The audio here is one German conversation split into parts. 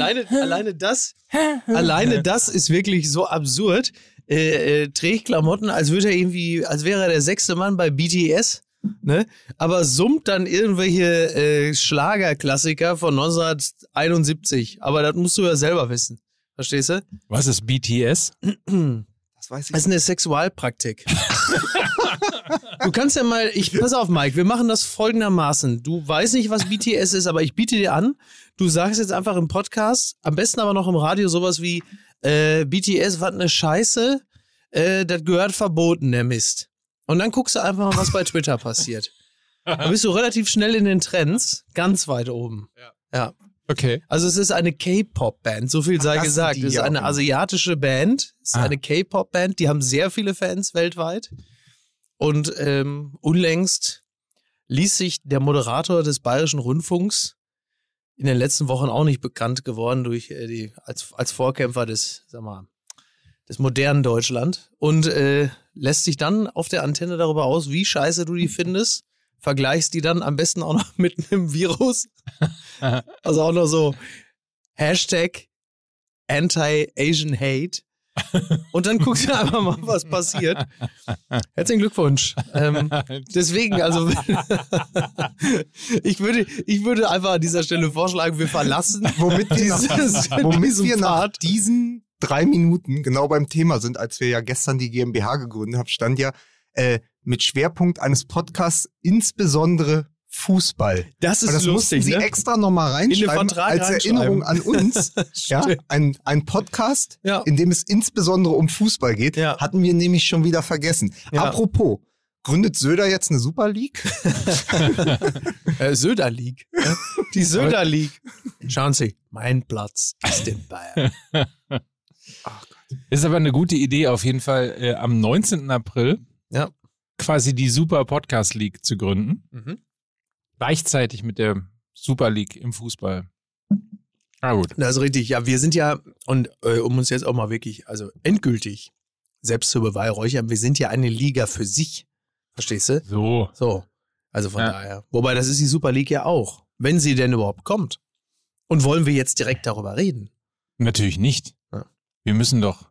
alleine, alleine das, alleine das ist wirklich so absurd. Äh, äh, trägt Klamotten, als würde er irgendwie, als wäre er der sechste Mann bei BTS. Ne? Aber summt dann irgendwelche äh, Schlagerklassiker von 1971. Aber das musst du ja selber wissen. Verstehst du? Was ist BTS? Das weiß ich. Das ist eine Sexualpraktik. du kannst ja mal, ich pass auf, Mike, wir machen das folgendermaßen. Du weißt nicht, was BTS ist, aber ich biete dir an, du sagst jetzt einfach im Podcast, am besten aber noch im Radio sowas wie äh, BTS, was eine Scheiße, äh, das gehört verboten, der Mist. Und dann guckst du einfach mal, was bei Twitter passiert. Da bist du relativ schnell in den Trends, ganz weit oben. Ja. ja. Okay. Also es ist eine K-Pop-Band, so viel sei das gesagt. Es ist eine asiatische Band, es ist Ah. eine K-Pop-Band, die haben sehr viele Fans weltweit. Und ähm, unlängst ließ sich der Moderator des Bayerischen Rundfunks in den letzten Wochen auch nicht bekannt geworden durch äh, die als, als Vorkämpfer des, sag mal, des modernen Deutschland und äh, lässt sich dann auf der Antenne darüber aus, wie scheiße du die findest, vergleichst die dann am besten auch noch mit einem Virus. Also auch noch so Hashtag Anti-Asian Hate. Und dann guckst du einfach mal, was passiert. Herzlichen Glückwunsch. Ähm, deswegen, also ich würde, ich würde einfach an dieser Stelle vorschlagen, wir verlassen Womit wir, dieses, nach, womit diesen wir nach diesen drei Minuten genau beim Thema sind, als wir ja gestern die GmbH gegründet haben, stand ja äh, mit Schwerpunkt eines Podcasts insbesondere Fußball. Das ist das lustig, sie ne? extra nochmal reinschreiben als Erinnerung an uns. ja, ein, ein Podcast, Ja. in dem es insbesondere um Fußball geht, Ja. hatten wir nämlich schon wieder vergessen. Ja. Apropos, gründet Söder jetzt eine Super League? Äh, Söder League. ne? Die Söder League. Schauen Sie, mein Platz ist in Bayern. Ist aber eine gute Idee, auf jeden Fall äh, am 19. April Ja. quasi die Super Podcast League zu gründen. Mhm. Gleichzeitig mit der Super League im Fußball. Ah, gut. Das ist richtig. Ja, wir sind ja, und äh, um uns jetzt auch mal wirklich, also endgültig selbst zu beweihräuchern, wir sind ja eine Liga für sich. Verstehst du? So. So. Also von Ja. daher. Wobei, das ist die Super League ja auch. Wenn sie denn überhaupt kommt. Und wollen wir jetzt direkt darüber reden? Natürlich nicht. Ja. Wir müssen doch.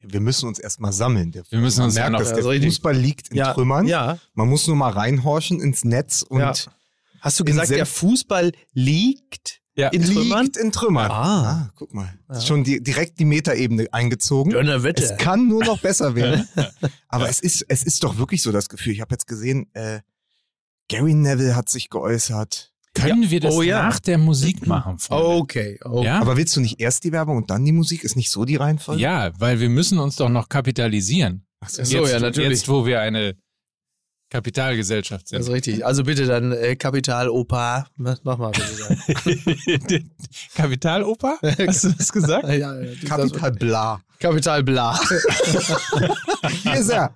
Wir müssen uns erstmal sammeln. Der, Wir müssen uns ja noch- dass Ja, der so richtig. Fußball liegt in Trümmern. Ja. Man muss nur mal reinhorchen ins Netz und Ja. Hast du gesagt, der Fußball liegt Ja. in Trümmern? liegt in Trümmern. Ah. guck mal. Ja. Ist schon die, direkt die Metaebene eingezogen. Donnerwetter. Es kann nur noch besser werden. Aber es ist, es ist doch wirklich so das Gefühl. Ich habe jetzt gesehen, äh, Gary Neville hat sich geäußert. Können wir das Oh, ja. nach der Musik machen? Freunde? Okay. okay. Ja? Aber willst du nicht erst die Werbung und dann die Musik? Ist nicht so die Reihenfolge? ja, weil wir müssen uns doch noch kapitalisieren. Ach so, jetzt, ja, natürlich. Jetzt, wo wir eine Kapitalgesellschaft Das ist sind. richtig. Also bitte dann äh, Kapital Opa. Mach mach mal bitte. dann. Kapitaloper? Hast du das gesagt? ja, ja, du Kapital sagst- Bla. Kapital Bla. Hier ist er.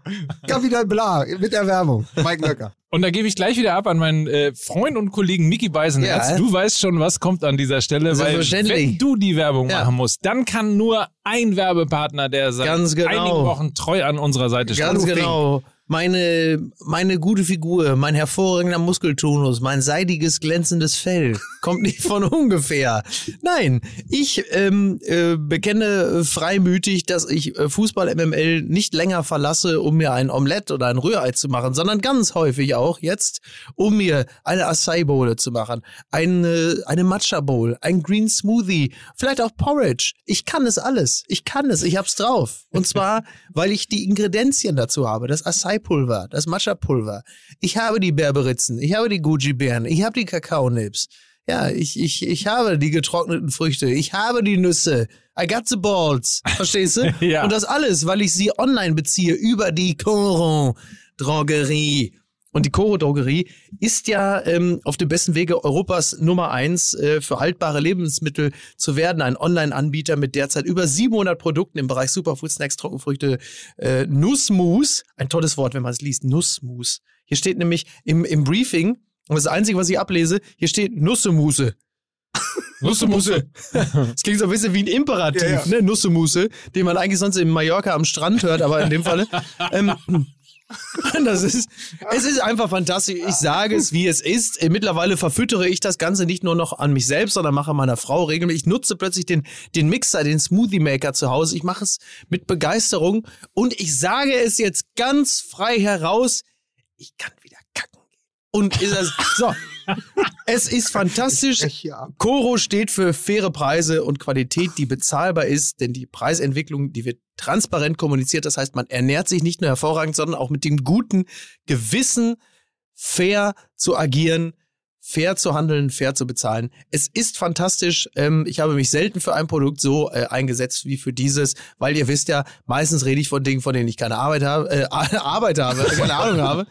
Kapital Bla mit der Werbung. Mike Nöcker. Und da gebe ich gleich wieder ab an meinen äh, Freund und Kollegen Mickey Beisenherz. Ja. Du weißt schon, was kommt an dieser Stelle, weil wenn du die Werbung Ja. machen musst, dann kann nur ein Werbepartner, der seit Ganz genau. einigen Wochen treu an unserer Seite steht. Ganz genau. Meine, meine gute Figur, mein hervorragender Muskeltonus, mein seidiges, glänzendes Fell kommt nicht von ungefähr. Nein, ich ähm, äh, bekenne freimütig, dass ich äh, Fußball MML nicht länger verlasse, um mir ein Omelett oder ein Rührei zu machen, sondern ganz häufig auch jetzt, um mir eine Acai Bowl zu machen, eine, eine Matcha Bowl, ein Green Smoothie, vielleicht auch Porridge. Ich kann es alles. Ich kann es. Ich hab's drauf. Und zwar, weil ich die Ingredienzien dazu habe. Das Acai-Pulver, das Matcha-Pulver. Ich habe die Berberitzen, ich habe die Gucci-Beeren, ich habe die Kakaonips. Ja, ich, ich, ich habe die getrockneten Früchte, ich habe die Nüsse. I got the balls. Verstehst du? Ja. Und das alles, weil ich sie online beziehe über die Coron Drogerie. Und die Coro Drogerie ist ja ähm, auf dem besten Wege, Europas Nummer eins äh, für haltbare Lebensmittel zu werden. Ein Online-Anbieter mit derzeit über 700 Produkten im Bereich Superfood, Snacks, Trockenfrüchte, äh, Nussmus. Ein tolles Wort, wenn man es liest. Nussmus. Hier steht nämlich im, im Briefing, und das, Einzige, was ich ablese, hier steht Nussemuse. Nussemuse. Das klingt so ein bisschen wie ein Imperativ, Ja, ja. ne? Nussemuse, den man eigentlich sonst in Mallorca am Strand hört, aber in dem Falle. ähm, Das ist, es ist einfach fantastisch. Ich sage es, wie es ist. Mittlerweile verfüttere ich das Ganze nicht nur noch an mich selbst, sondern mache meiner Frau regelmäßig. Ich nutze plötzlich den, den Mixer, den Smoothie Maker zu Hause. Ich mache es mit Begeisterung und ich sage es jetzt ganz frei heraus. Ich kann. Und ist es, so. Es ist fantastisch. Coro steht für faire Preise und Qualität, die bezahlbar ist, denn die Preisentwicklung, die wird transparent kommuniziert. Das heißt, man ernährt sich nicht nur hervorragend, sondern auch mit dem guten Gewissen, fair zu agieren, fair zu handeln, fair zu bezahlen. Es ist fantastisch. Ähm, ich habe mich selten für ein Produkt so äh, eingesetzt wie für dieses, weil ihr wisst ja, meistens rede ich von Dingen, von denen ich keine Arbeit habe, äh, Arbeit habe, keine Ahnung habe.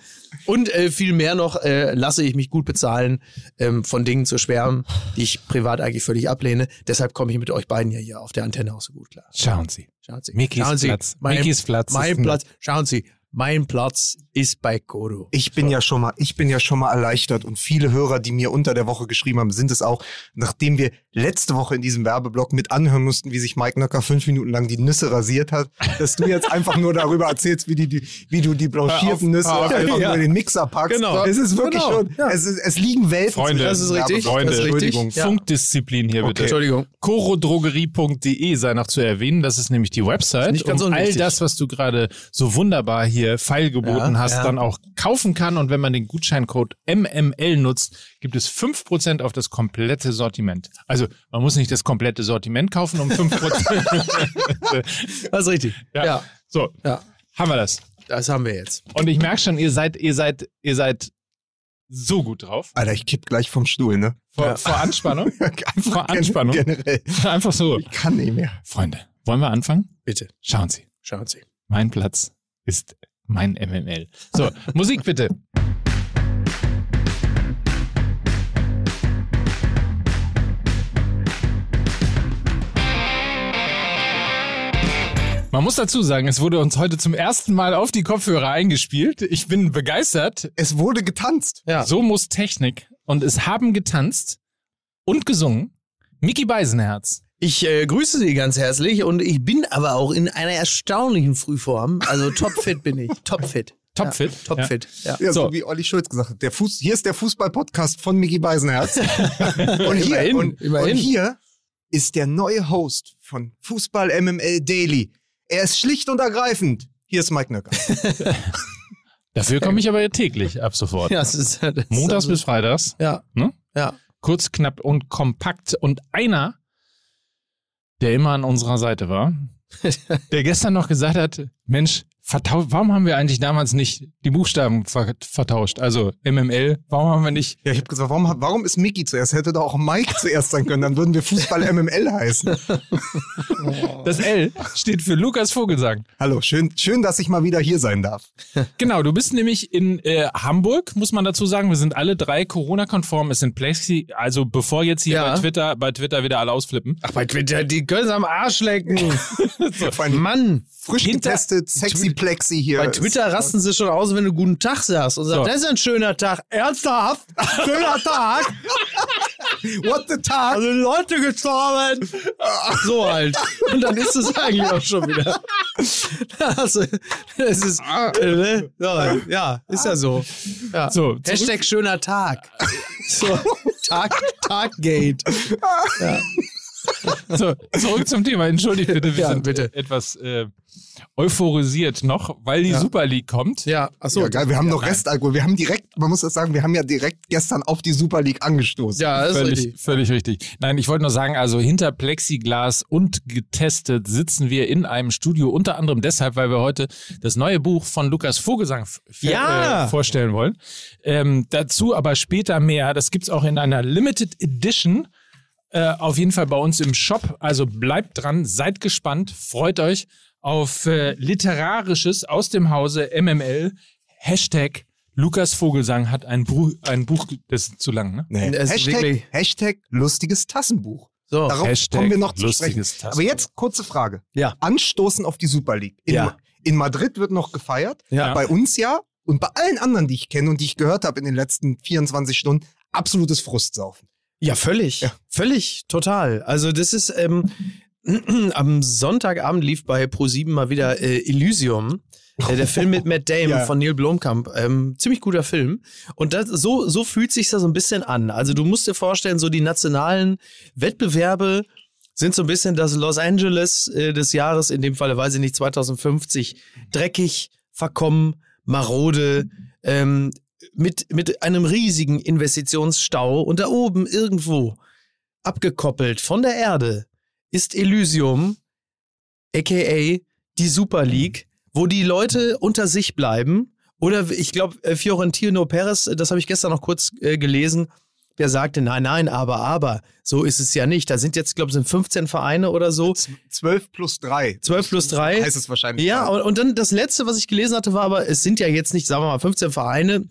Und äh, viel mehr noch äh, lasse ich mich gut bezahlen, ähm, von Dingen zu schwärmen, die ich privat eigentlich völlig ablehne. Deshalb komme ich mit euch beiden ja hier auf der Antenne auch so gut klar. Schauen Sie. Schauen Sie. Mikis Schauen Sie, Platz. Mein, Mikis Platz ist Mein ein- Platz. Schauen Sie. Mein Platz ist bei Kodo. Ich bin ja schon mal, ich bin ja schon mal erleichtert und viele Hörer, die mir unter der Woche geschrieben haben, sind es auch, nachdem wir letzte Woche in diesem Werbeblock mit anhören mussten, wie sich Mike Nöcker fünf Minuten lang die Nüsse rasiert hat, dass du jetzt einfach nur darüber erzählst, wie, die, die, wie du die blanchierten Nüsse auf. einfach Ja. nur in den Mixer packst. Genau. Es ist wirklich Genau. schon, es, ist, es liegen Welten Freunde, das ist richtig. Freunde, Das ist richtig. Entschuldigung, Ja. Funkdisziplin hier bitte. Entschuldigung. Chorodrogerie.de sei noch zu erwähnen. Das ist nämlich die Website. Nicht ganz und all das, was du gerade so wunderbar hier feilgeboten Ja, hast, ja. dann auch kaufen kann. Und wenn man den Gutscheincode MML nutzt, gibt es 5% auf das komplette Sortiment. Also man muss nicht das komplette Sortiment kaufen um 5%. Das ist richtig. Ja. ja. so, Ja. haben wir das. Das haben wir jetzt. Und ich merke schon, ihr seid, ihr seid, ihr seid so gut drauf. Alter, ich kipp gleich vom Stuhl, ne? Vor, Ja. vor Anspannung. Einfach Vor Anspannung. Generell. Einfach so. Ich kann nicht mehr. Freunde, wollen wir anfangen? Bitte. Schauen Sie. Schauen Sie. Mein Platz ist mein MML. So, Musik bitte. Man muss dazu sagen, es wurde uns heute zum ersten Mal auf die Kopfhörer eingespielt. Ich bin begeistert. Es wurde getanzt. Ja. So muss Technik. Und es haben getanzt und gesungen Mickey Beisenherz. Ich äh, grüße Sie ganz herzlich und ich bin aber auch in einer erstaunlichen Frühform. Also topfit bin ich. Topfit. Topfit. Ja, topfit. Ja. Ja, so. So. wie Olli Schulz gesagt hat. Der Fuß, hier ist der Fußball-Podcast von Mickey Beisenherz. und, hier, Immerhin, und, immerhin. und hier ist der neue Host von Fußball MML Daily. Er ist schlicht und ergreifend. Hier ist Mike Nöcker. Dafür komme ich aber täglich ab sofort. Ja, das ist, das Montags also, bis Freitags. Ja. Ne? Ja. Kurz, knapp und kompakt. Und einer, der immer an unserer Seite war, der gestern noch gesagt hat, Mensch, vertau warum haben wir eigentlich damals nicht die Buchstaben ver vertauscht? Also MML, warum haben wir nicht Ja, ich habe gesagt, warum, warum ist Mickey zuerst? Hätte doch auch Mike zuerst sein können. Dann würden wir Fußball MML heißen. das L steht für Lukas Vogelsang. Hallo, schön, schön, dass ich mal wieder hier sein darf. Genau, du bist nämlich in äh, Hamburg, muss man dazu sagen. Wir sind alle drei Corona-konform. Es sind Plexi, also bevor jetzt hier Ja. bei Twitter, bei Twitter wieder alle ausflippen. Ach, bei Twitter, die können sie am Arsch lecken. Allem Mann. frisch Hinter- getestet, sexy Plexi hier. Bei Twitter rasten sie schon aus, wenn du guten Tag sagst und sagst, So. das ist ein schöner Tag. Ernsthaft? Schöner Tag? What the Tag? Also Leute gestorben. So halt. Und dann ist es eigentlich auch schon wieder. Also, es ist, äh, ne? ja, ja, ist ja so. Ja. So, Hashtag schöner Tag. So, Tag, Taggate. So, zurück zum Thema. Entschuldigt bitte, wir Ja, sind bitte. etwas äh, euphorisiert noch, weil die Ja. Super League kommt. Ja, achso. ja, geil, wir haben ja, noch Restalkohol. Wir haben direkt, man muss das sagen, wir haben ja direkt gestern auf die Super League angestoßen. Ja, das ist Völlig, richtig. völlig richtig. Nein, ich wollte nur sagen, also hinter Plexiglas und getestet sitzen wir in einem Studio, unter anderem deshalb, weil wir heute das neue Buch von Lukas Vogelsang äh, vorstellen wollen. Ähm, dazu aber später mehr. Das gibt's auch in einer Limited Edition. Äh, auf jeden Fall bei uns im Shop. Also bleibt dran, seid gespannt, freut euch auf äh, Literarisches aus dem Hause MML. Hashtag Lukas Vogelsang hat ein, Buch, ein Buch, das ist zu lang, ne? Nee. Hashtag, Hashtag lustiges Tassenbuch. So. Darauf Hashtag kommen wir noch zu sprechen. lustiges Tassenbuch. Aber jetzt kurze Frage. Ja. Anstoßen auf die Super League. In, Ja. in Madrid wird noch gefeiert. Ja. Bei uns ja. Und bei allen anderen, die ich kenne und die ich gehört habe in den letzten 24 Stunden, absolutes Frustsaufen. Ja, völlig. Ja. Völlig, total. Also das ist, ähm, am Sonntagabend lief bei Pro7 mal wieder äh, Elysium. Äh, der Film mit Matt Damon Ja. von Neil Blomkamp. Ähm, ziemlich guter Film. Und das, so, so fühlt sich das so ein bisschen an. Also du musst dir vorstellen, so die nationalen Wettbewerbe sind so ein bisschen das Los Angeles äh, des Jahres, in dem Falle, weiß ich nicht, 2050. Dreckig, verkommen, marode, ähm, mit, mit einem riesigen Investitionsstau und da oben irgendwo abgekoppelt von der Erde ist Elysium, aka die Super League, wo die Leute unter sich bleiben. Oder ich glaube, äh, Fiorentino Perez, das habe ich gestern noch kurz äh, gelesen, der sagte, nein, nein, aber, aber, so ist es ja nicht. Da sind jetzt, glaube ich, sind 15 Vereine oder so. 12 plus 3. 12 plus 3. Heißt es wahrscheinlich. Ja, und, und dann das letzte, was ich gelesen hatte, war aber, es sind ja jetzt nicht, sagen wir mal, 15 Vereine.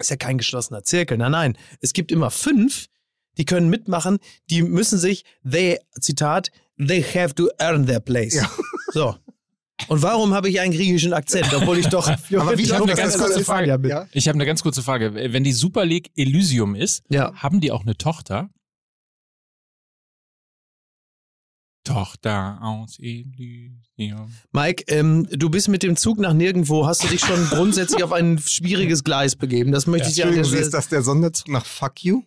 Ist ja kein geschlossener Zirkel. Nein, nein. Es gibt immer fünf, die können mitmachen. Die müssen sich, they, Zitat, they have to earn their place. Ja. So. Und warum habe ich einen griechischen Akzent, obwohl ich doch. Aber wie Ich habe eine ganz kurze Frage. Ja, bitte. Ja? Ich habe eine ganz kurze Frage. Wenn die Super League Elysium ist, Ja. haben die auch eine Tochter? Tochter aus Elysium. Mike, ähm, du bist mit dem Zug nach nirgendwo. Hast du dich schon grundsätzlich auf ein schwieriges Gleis begeben? Das möchte ich ja. Entschuldigung, ist das der Sonderzug nach Fuck You?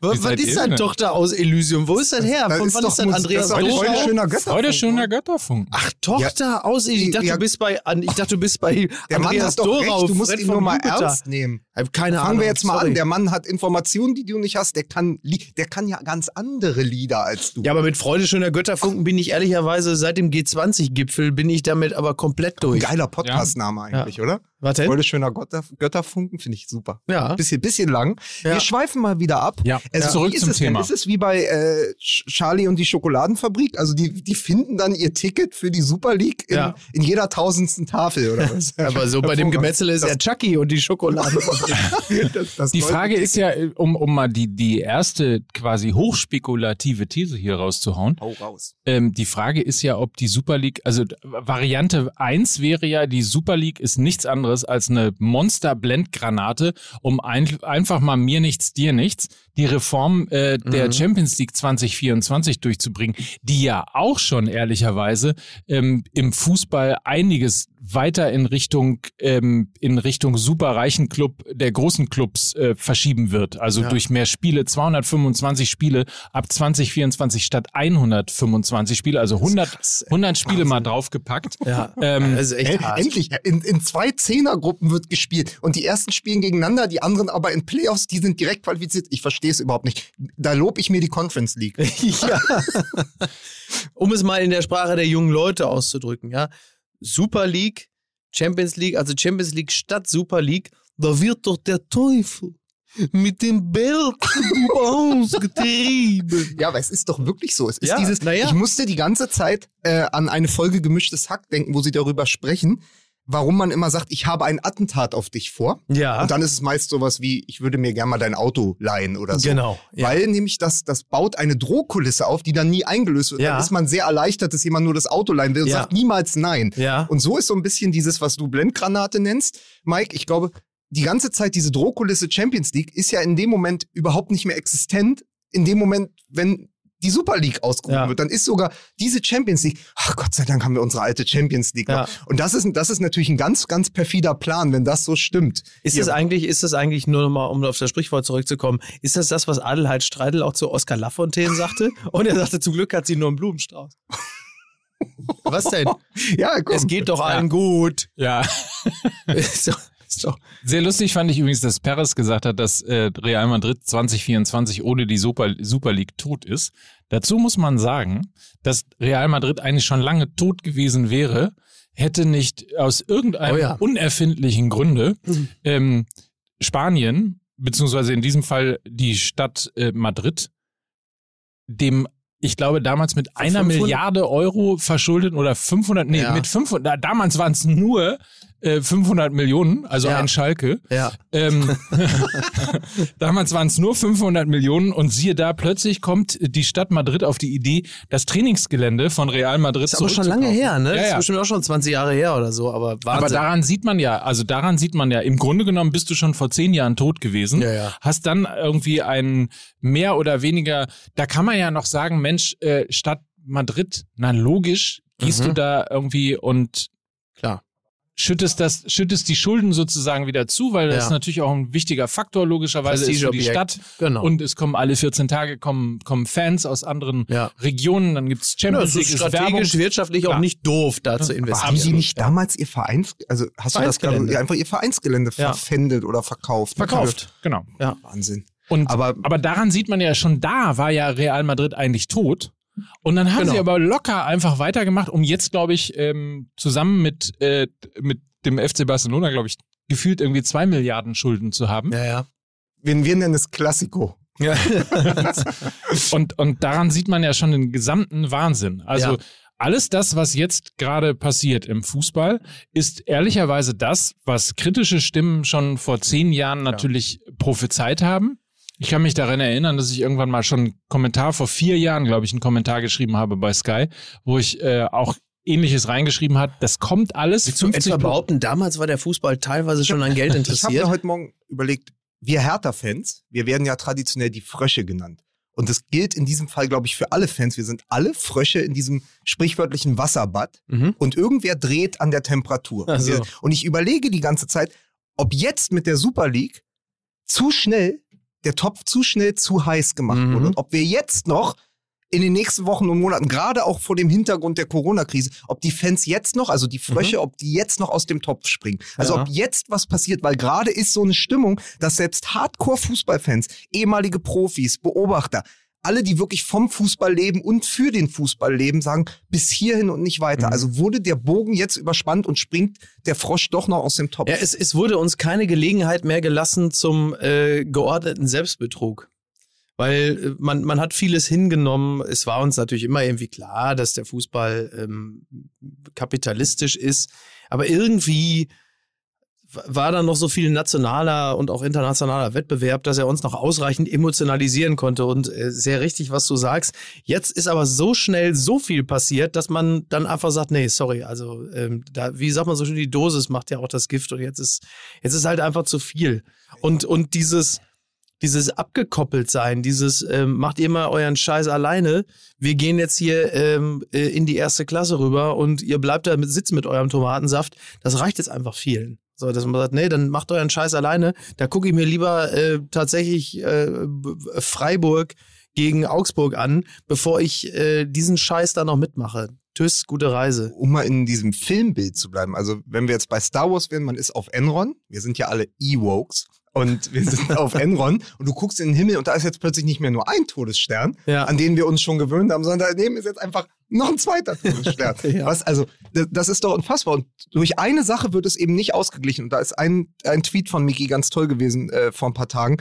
Was, was ist denn? Tochter aus Elysium? Wo ist das her? Von ist wann doch ist das Andreas das ist Dorau? heute schöner Götter. Heute schöner Götterfunk. Ach, Tochter aus Elysium. Ich dachte, ja. du bist bei, ich dachte, du bist bei Der Mann Andreas hat doch Dorau. recht, du musst Fred ihn nur mal Jupiter. ernst nehmen. Hab keine Fangen Ahnung. wir jetzt mal sorry. an. Der Mann hat Informationen, die du nicht hast. Der kann, der kann ja ganz andere Lieder als du. Ja, aber mit Freude schöner Götterfunken bin ich ehrlicherweise seit dem G20-Gipfel bin ich damit aber komplett Ein durch. geiler Podcast-Name eigentlich, oder? Warte. Freude schöner Götter, Götterfunken finde ich super. Ja. Bisschen, bisschen lang. Ja. Wir schweifen mal wieder ab. Ja, Also, zurück ist zum es? Thema. Ist es wie bei äh, Ch- Charlie und die Schokoladenfabrik? Also die, die finden dann ihr Ticket für die Super League in, Ja. in jeder tausendsten Tafel oder was? Aber so bei dem Gemetzel ist ja Chucky und die Schokolade. Das, das Die Frage ist ja, um, um mal die, die erste quasi hochspekulative These hier rauszuhauen. Hau raus. Ähm, die Frage ist ja, ob die Super League, also Variante 1 wäre ja, die Super League ist nichts anderes als eine Monster-Blendgranate, um ein, einfach mal mir nichts, dir nichts, die Reform äh, der Mhm. Champions League 2024 durchzubringen, die ja auch schon ehrlicherweise ähm, im Fußball einiges weiter in Richtung ähm, in Richtung superreichen Club der großen Clubs äh, verschieben wird. Also Ja. durch mehr Spiele, 225 Spiele ab 2024 statt 125 Spiele, also 100, 100 Spiele mal draufgepackt. ja. Ähm, Das ist echt hart. endlich, in, in zwei Zehnergruppen wird gespielt und die ersten spielen gegeneinander, die anderen aber in Playoffs, die sind direkt qualifiziert. Ich verstehe es überhaupt nicht. Da lob ich mir die Conference League. ja. Um es mal in der Sprache der jungen Leute auszudrücken, ja. Super League, Champions League, also Champions League statt Super League, da wird doch der Teufel mit dem Beelzebub ausgetrieben. Ja, aber es ist doch wirklich so. Es ist Ja, dieses, ja. ich musste die ganze Zeit äh, an eine Folge Gemischtes Hack denken, wo sie darüber sprechen, warum man immer sagt, ich habe ein Attentat auf dich vor. Ja, Und dann ist es meist sowas wie, ich würde mir gerne mal dein Auto leihen oder so. genau. Ja. Weil nämlich das, das baut eine Drohkulisse auf, die dann nie eingelöst wird. Ja. Dann ist man sehr erleichtert, dass jemand nur das Auto leihen will und Ja. sagt niemals nein. ja. Und so ist so ein bisschen dieses, was du Blendgranate nennst, Mike. Ich glaube, die ganze Zeit diese Drohkulisse Champions League ist ja in dem Moment überhaupt nicht mehr existent. In dem Moment, wenn die Super League ausgerufen Ja. wird, dann ist sogar diese Champions League, ach Gott sei Dank haben wir unsere alte Champions League Ja. noch. Und das ist, das ist natürlich ein ganz, ganz perfider Plan, wenn das so stimmt. Ist Hier- das eigentlich, ist das eigentlich nur nochmal, um auf das Sprichwort zurückzukommen, ist das das, was Adelheid Streidel auch zu Oskar Lafontaine sagte? Und er sagte, zum Glück hat sie nur einen Blumenstrauß. Was denn? ja, komm. Es geht doch allen gut. ja. Ist doch- Sehr lustig fand ich übrigens, dass Perez gesagt hat, dass äh, Real Madrid 2024 ohne die Super, Super League tot ist. Dazu muss man sagen, dass Real Madrid eigentlich schon lange tot gewesen wäre, hätte nicht aus irgendeinem Oh ja. unerfindlichen Gründe Mhm. ähm, Spanien, beziehungsweise in diesem Fall die Stadt äh, Madrid, dem ich glaube, damals mit einer 500? Milliarde Euro verschuldet oder 500, nee, Ja. mit 500, da- damals waren es nur äh, 500 Millionen, also Ja. ein Schalke. Ja. Ähm, damals waren es nur 500 Millionen und siehe da, plötzlich kommt die Stadt Madrid auf die Idee, das Trainingsgelände von Real Madrid Ist aber schon lange her, ne? Ja, Das ja. ist bestimmt auch schon 20 Jahre her oder so, aber Wahnsinn. Aber daran sieht man ja, also daran sieht man ja, im Grunde genommen bist du schon vor zehn Jahren tot gewesen. Ja, ja. Hast dann irgendwie einen mehr oder weniger, da kann man ja noch sagen, Mensch, äh, Stadt Madrid, na logisch, gehst Mhm. du da irgendwie und Klar. schüttest das, schüttest die Schulden sozusagen wieder zu, weil das Ja. natürlich auch ein wichtiger Faktor logischerweise ist für die. Stadt. Genau. Und es kommen alle 14 Tage kommen, kommen Fans aus anderen Ja. Regionen, dann gibt's ja, Champions es League, ist ist Werbung. strategisch, wirtschaftlich auch Klar. nicht doof, da zu Aber investieren. haben Sie nicht damals Ihr Vereins, also hast du das gerade Vereinsgelände. einfach Ihr Vereinsgelände Ja. verpfändet oder verkauft? Verkauft, genau. Wahnsinn. Und, Aber- aber, daran sieht man ja schon, da war ja Real Madrid eigentlich tot. Und dann haben Genau. sie aber locker einfach weitergemacht, um jetzt, glaube ich, ähm, zusammen mit, äh, mit dem FC Barcelona, glaube ich, gefühlt irgendwie zwei Milliarden Schulden zu haben. Ja, ja. Wir, wir nennen es Klassiko. ja. Und, und daran sieht man ja schon den gesamten Wahnsinn. Also Ja. alles das, was jetzt gerade passiert im Fußball, ist ehrlicherweise das, was kritische Stimmen schon vor zehn Jahren natürlich prophezeit haben. Ich kann mich daran erinnern, dass ich irgendwann mal schon einen Kommentar, vor vier Jahren, glaube ich, einen Kommentar geschrieben habe bei Sky, wo ich äh, auch ähnliches reingeschrieben hat. Das kommt alles. Willst du etwa behaupten, damals war der Fußball teilweise schon an Geld Ich habe interessiert? mir heute Morgen überlegt, wir Hertha-Fans, wir werden ja traditionell die Frösche genannt. Und das gilt in diesem Fall, glaube ich, für alle Fans. Wir sind alle Frösche in diesem sprichwörtlichen Wasserbad. Mhm. Und irgendwer dreht an der Temperatur. So. Und ich überlege die ganze Zeit, ob jetzt mit der Super League zu schnell, der Topf zu schnell zu heiß gemacht Mhm. wurde. Und ob wir jetzt noch in den nächsten Wochen und Monaten, gerade auch vor dem Hintergrund der Corona-Krise, ob die Fans jetzt noch, also die Frösche, ob die jetzt noch aus dem Topf springen. Also Mhm. Ja. ob jetzt was passiert, weil gerade ist so eine Stimmung, dass selbst Hardcore-Fußballfans, ehemalige Profis, Beobachter, alle, die wirklich vom Fußball leben und für den Fußball leben, sagen, bis hierhin und nicht weiter. Mhm. Also wurde der Bogen jetzt überspannt und springt der Frosch doch noch aus dem Topf. Ja, es, es wurde uns keine Gelegenheit mehr gelassen zum äh, geordneten Selbstbetrug. Weil äh, man, man hat vieles hingenommen. Es war uns natürlich immer irgendwie klar, dass der Fußball ähm, kapitalistisch ist. Aber irgendwie war da noch so viel nationaler und auch internationaler Wettbewerb, dass er uns noch ausreichend emotionalisieren konnte. Und äh, sehr richtig, was du sagst. Jetzt ist aber so schnell so viel passiert, dass man dann einfach sagt, nee, sorry, also ähm, da, wie sagt man so schön, die Dosis macht ja auch das Gift und jetzt ist, jetzt ist halt einfach zu viel. Und, und dieses, dieses abgekoppelt sein, dieses ähm, macht ihr mal euren Scheiß alleine. Wir gehen jetzt hier ähm, äh, in die erste Klasse rüber und ihr bleibt da mit sitzen mit eurem Tomatensaft. Das reicht jetzt einfach vielen. So, dass man sagt, nee, dann macht euren Scheiß alleine. Da gucke ich mir lieber äh, tatsächlich äh, Freiburg gegen Augsburg an, bevor ich äh, diesen Scheiß da noch mitmache. Tschüss, gute Reise. um mal in diesem Filmbild zu bleiben. Also wenn wir jetzt bei Star Wars wären, man ist auf Enron. Wir sind ja alle Ewokes. Und wir sind auf Enron und du guckst in den Himmel und da ist jetzt plötzlich nicht mehr nur ein Todesstern, Ja. an den wir uns schon gewöhnt haben, sondern daneben ist jetzt einfach noch ein zweiter Todesstern. Ja. Was, also, das, ist doch unfassbar. Und durch eine Sache wird es eben nicht ausgeglichen. Und da ist ein, ein Tweet von Miki ganz toll gewesen äh, vor ein paar Tagen.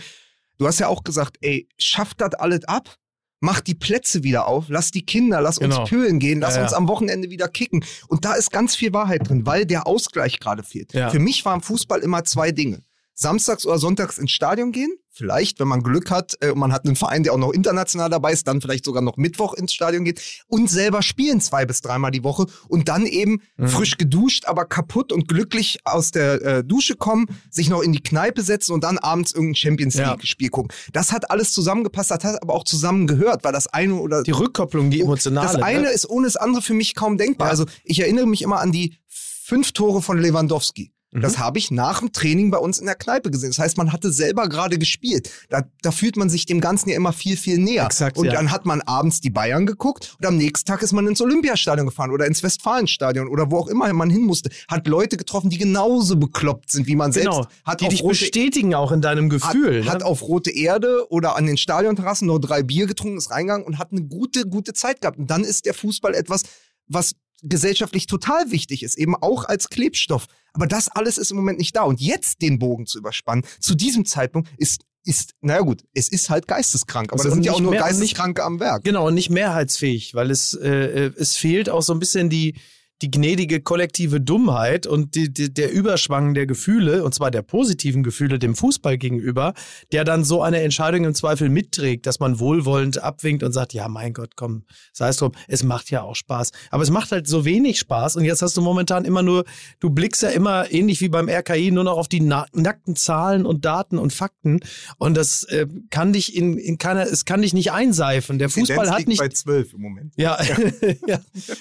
Du hast ja auch gesagt, ey, schafft das alles ab? Mach die Plätze wieder auf, lass die Kinder, lass Genau. uns pölen gehen, lass Ja, uns am Wochenende wieder kicken. Und da ist ganz viel Wahrheit drin, weil der Ausgleich gerade fehlt. Für mich war im Fußball immer zwei Dinge. Samstags oder sonntags ins Stadion gehen, vielleicht, wenn man Glück hat äh, und man hat einen Verein, der auch noch international dabei ist, dann vielleicht sogar noch Mittwoch ins Stadion geht und selber spielen zwei bis dreimal die Woche und dann eben Mhm. frisch geduscht, aber kaputt und glücklich aus der äh, Dusche kommen, sich noch in die Kneipe setzen und dann abends irgendein Champions Ja. League-Spiel gucken. Das hat alles zusammengepasst, das hat aber auch zusammengehört, weil das eine oder Die Rückkopplung, die emotionale. das eine ne? ist ohne das andere für mich kaum denkbar. Ja. Also ich erinnere mich immer an die fünf Tore von Lewandowski. Mhm. Das habe ich nach dem Training bei uns in der Kneipe gesehen. Das heißt, man hatte selber gerade gespielt. Da, da fühlt man sich dem Ganzen ja immer viel, viel näher. Exakt, und ja. dann hat man abends die Bayern geguckt und am nächsten Tag ist man ins Olympiastadion gefahren oder ins Westfalenstadion oder wo auch immer man hin musste. Hat Leute getroffen, die genauso bekloppt sind wie man selbst. genau, Hat die dich rote bestätigen auch in deinem Gefühl. hat, ne? hat auf rote Erde oder an den Stadionterrassen nur drei Bier getrunken, ist reingegangen und hat eine gute, gute Zeit gehabt. Und dann ist der Fußball etwas, was gesellschaftlich total wichtig ist, eben auch als Klebstoff. Aber das alles ist im Moment nicht da. Und jetzt den Bogen zu überspannen, zu diesem Zeitpunkt, ist, ist, naja gut, es ist halt geisteskrank. Aber Es da sind ja auch nicht nur mehr- Geisteskranke am Werk. Genau, und nicht mehrheitsfähig, weil es, äh, äh, es fehlt auch so ein bisschen die, die gnädige kollektive Dummheit und die, die, der Überschwang der Gefühle, und zwar der positiven Gefühle dem Fußball gegenüber, der dann so eine Entscheidung im Zweifel mitträgt, dass man wohlwollend abwinkt und sagt, ja, mein Gott, komm, sei es drum, es macht ja auch Spaß. Aber es macht halt so wenig Spaß und jetzt hast du momentan immer nur, du blickst ja immer ähnlich wie beim RKI nur noch auf die na nackten Zahlen und Daten und Fakten und das äh, kann dich in, in keiner, es kann dich nicht einseifen. Der Fußball hat nicht bei zwölf im Moment. ja, ja,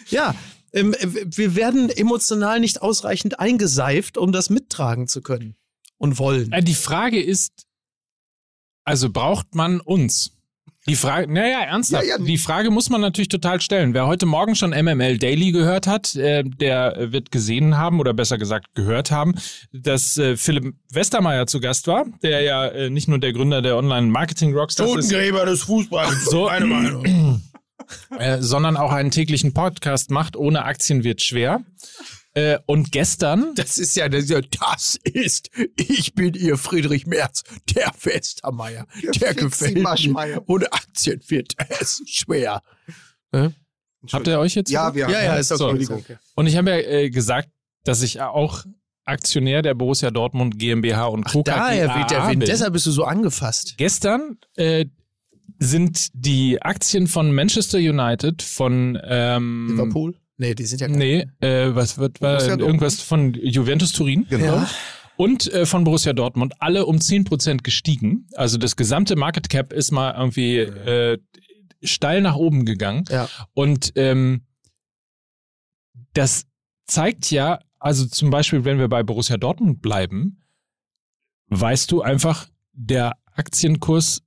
ja. Ähm, wir werden emotional nicht ausreichend eingeseift, um das mittragen zu können und wollen. Äh, Die Frage ist, also braucht man uns? Die Frage, naja, ernsthaft, Ja, ja. die Frage muss man natürlich total stellen. Wer heute Morgen schon MML Daily gehört hat, äh, der wird gesehen haben oder besser gesagt gehört haben, dass äh, Philipp Westermeier zu Gast war, der ja äh, nicht nur der Gründer der Online-Marketing-Rockstars ist, Totengräber des Fußballs. So- meine Meinung. äh, sondern auch einen täglichen Podcast macht. Ohne Aktien wird schwer. Äh, und gestern, Das ist ja, das ist, ja, das ist, ich bin ihr Friedrich Merz, der Westermeier, der Fitzi gefällt mir. Ohne Aktien wird es schwer. habt ihr euch jetzt? Ja, wir Ja, ja, ist okay. Entschuldigung. Ist okay. Und ich habe ja äh, gesagt, dass ich auch Aktionär der Borussia Dortmund GmbH und Co. Daher weht der Wind, bin. deshalb bist du so angefasst. Gestern äh, sind die Aktien von Manchester United, von ähm, Liverpool? Nee, die sind ja Nee, äh, was wird war Borussia irgendwas von Juventus Turin Genau. Ja. und äh, von Borussia Dortmund alle um 10% gestiegen. Also das gesamte Market Cap ist mal irgendwie äh, steil nach oben gegangen. Ja. Und ähm, das zeigt ja, also zum Beispiel, wenn wir bei Borussia Dortmund bleiben, weißt du einfach, der Aktienkurs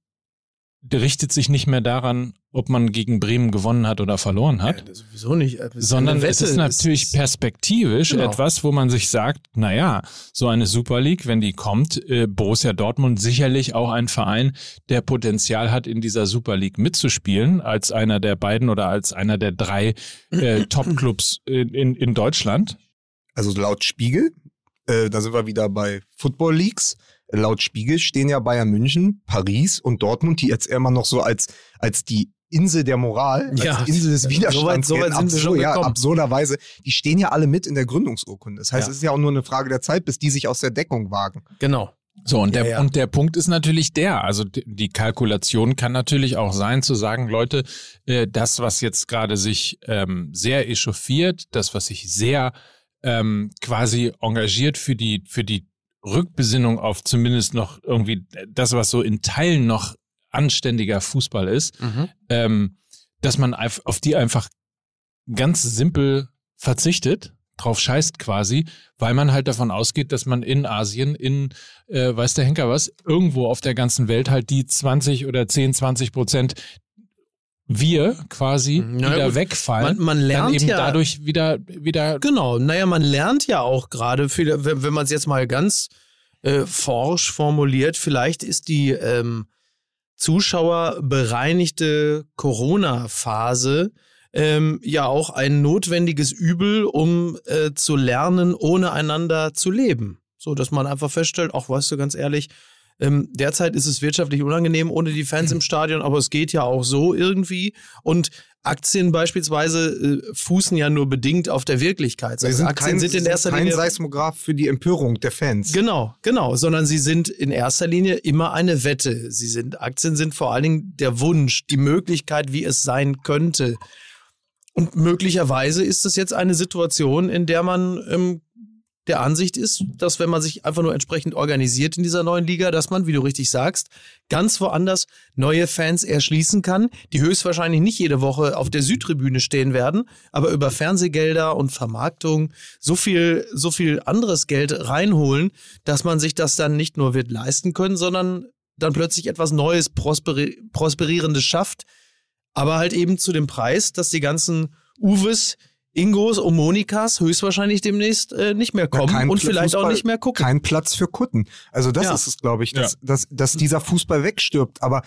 richtet sich nicht mehr daran, ob man gegen Bremen gewonnen hat oder verloren hat, Ja, sowieso nicht. Ist sondern eine es Wette. ist natürlich ist- perspektivisch Genau. etwas, wo man sich sagt, naja, so eine Super League, wenn die kommt, äh, Borussia Dortmund sicherlich auch ein Verein, der Potenzial hat, in dieser Super League mitzuspielen, als einer der beiden oder als einer der drei äh, Top-Clubs in, in, in Deutschland. Also laut Spiegel, äh, da sind wir wieder bei Football Leagues. Laut Spiegel stehen ja Bayern München, Paris und Dortmund, die jetzt immer noch so als, als die Insel der Moral, Ja, als Insel des so weit- Widerstands. so weit sind wir schon ja, absurderweise. Die stehen ja alle mit in der Gründungsurkunde. Das heißt, Ja. es ist ja auch nur eine Frage der Zeit, bis die sich aus der Deckung wagen. Genau. So, und der, Ja, ja. und der Punkt ist natürlich der, also die Kalkulation kann natürlich auch sein, zu sagen, Leute, äh, das, was jetzt gerade sich ähm, sehr echauffiert, das, was sich sehr ähm, quasi engagiert für die, für die Rückbesinnung auf zumindest noch irgendwie das, was so in Teilen noch anständiger Fußball ist, ähm, dass man auf auf die einfach ganz simpel verzichtet, drauf scheißt quasi, weil man halt davon ausgeht, dass man in Asien, in, äh, weiß der Henker was, irgendwo auf der ganzen Welt halt die 20 oder 10, 20 Prozent wir quasi Na wieder gut. wegfallen, Man, man lernt dann eben ja dadurch wieder, wieder Genau, naja, man lernt ja auch gerade, wenn, wenn man es jetzt mal ganz äh, forsch formuliert, vielleicht ist die ähm, zuschauerbereinigte Corona-Phase ähm, ja auch ein notwendiges Übel, um äh, zu lernen, ohne einander zu leben. So, dass man einfach feststellt, auch weißt du ganz ehrlich, ähm, derzeit ist es wirtschaftlich unangenehm ohne die Fans im Stadion, aber es geht ja auch so irgendwie. Und Aktien beispielsweise äh, fußen ja nur bedingt auf der Wirklichkeit. Also sind Aktien kein, sind in erster kein Linie Seismograph für die Empörung der Fans. Genau, genau, sondern sie sind in erster Linie immer eine Wette. Sie sind Aktien sind vor allen Dingen der Wunsch, die Möglichkeit, wie es sein könnte. Und möglicherweise ist es jetzt eine Situation, in der man ähm, der Ansicht ist, dass wenn man sich einfach nur entsprechend organisiert in dieser neuen Liga, dass man, wie du richtig sagst, ganz woanders neue Fans erschließen kann, die höchstwahrscheinlich nicht jede Woche auf der Südtribüne stehen werden, aber über Fernsehgelder und Vermarktung so viel, so viel anderes Geld reinholen, dass man sich das dann nicht nur wird leisten können, sondern dann plötzlich etwas Neues, prosperi Prosperierendes schafft, aber halt eben zu dem Preis, dass die ganzen Uwes, Ingos und Monikas höchstwahrscheinlich demnächst äh, nicht mehr kommen kein und vielleicht auch nicht mehr gucken. Kein Platz für Kutten. Also das Ja. ist es, glaube ich, dass, dass, dass dieser Fußball wegstirbt. Aber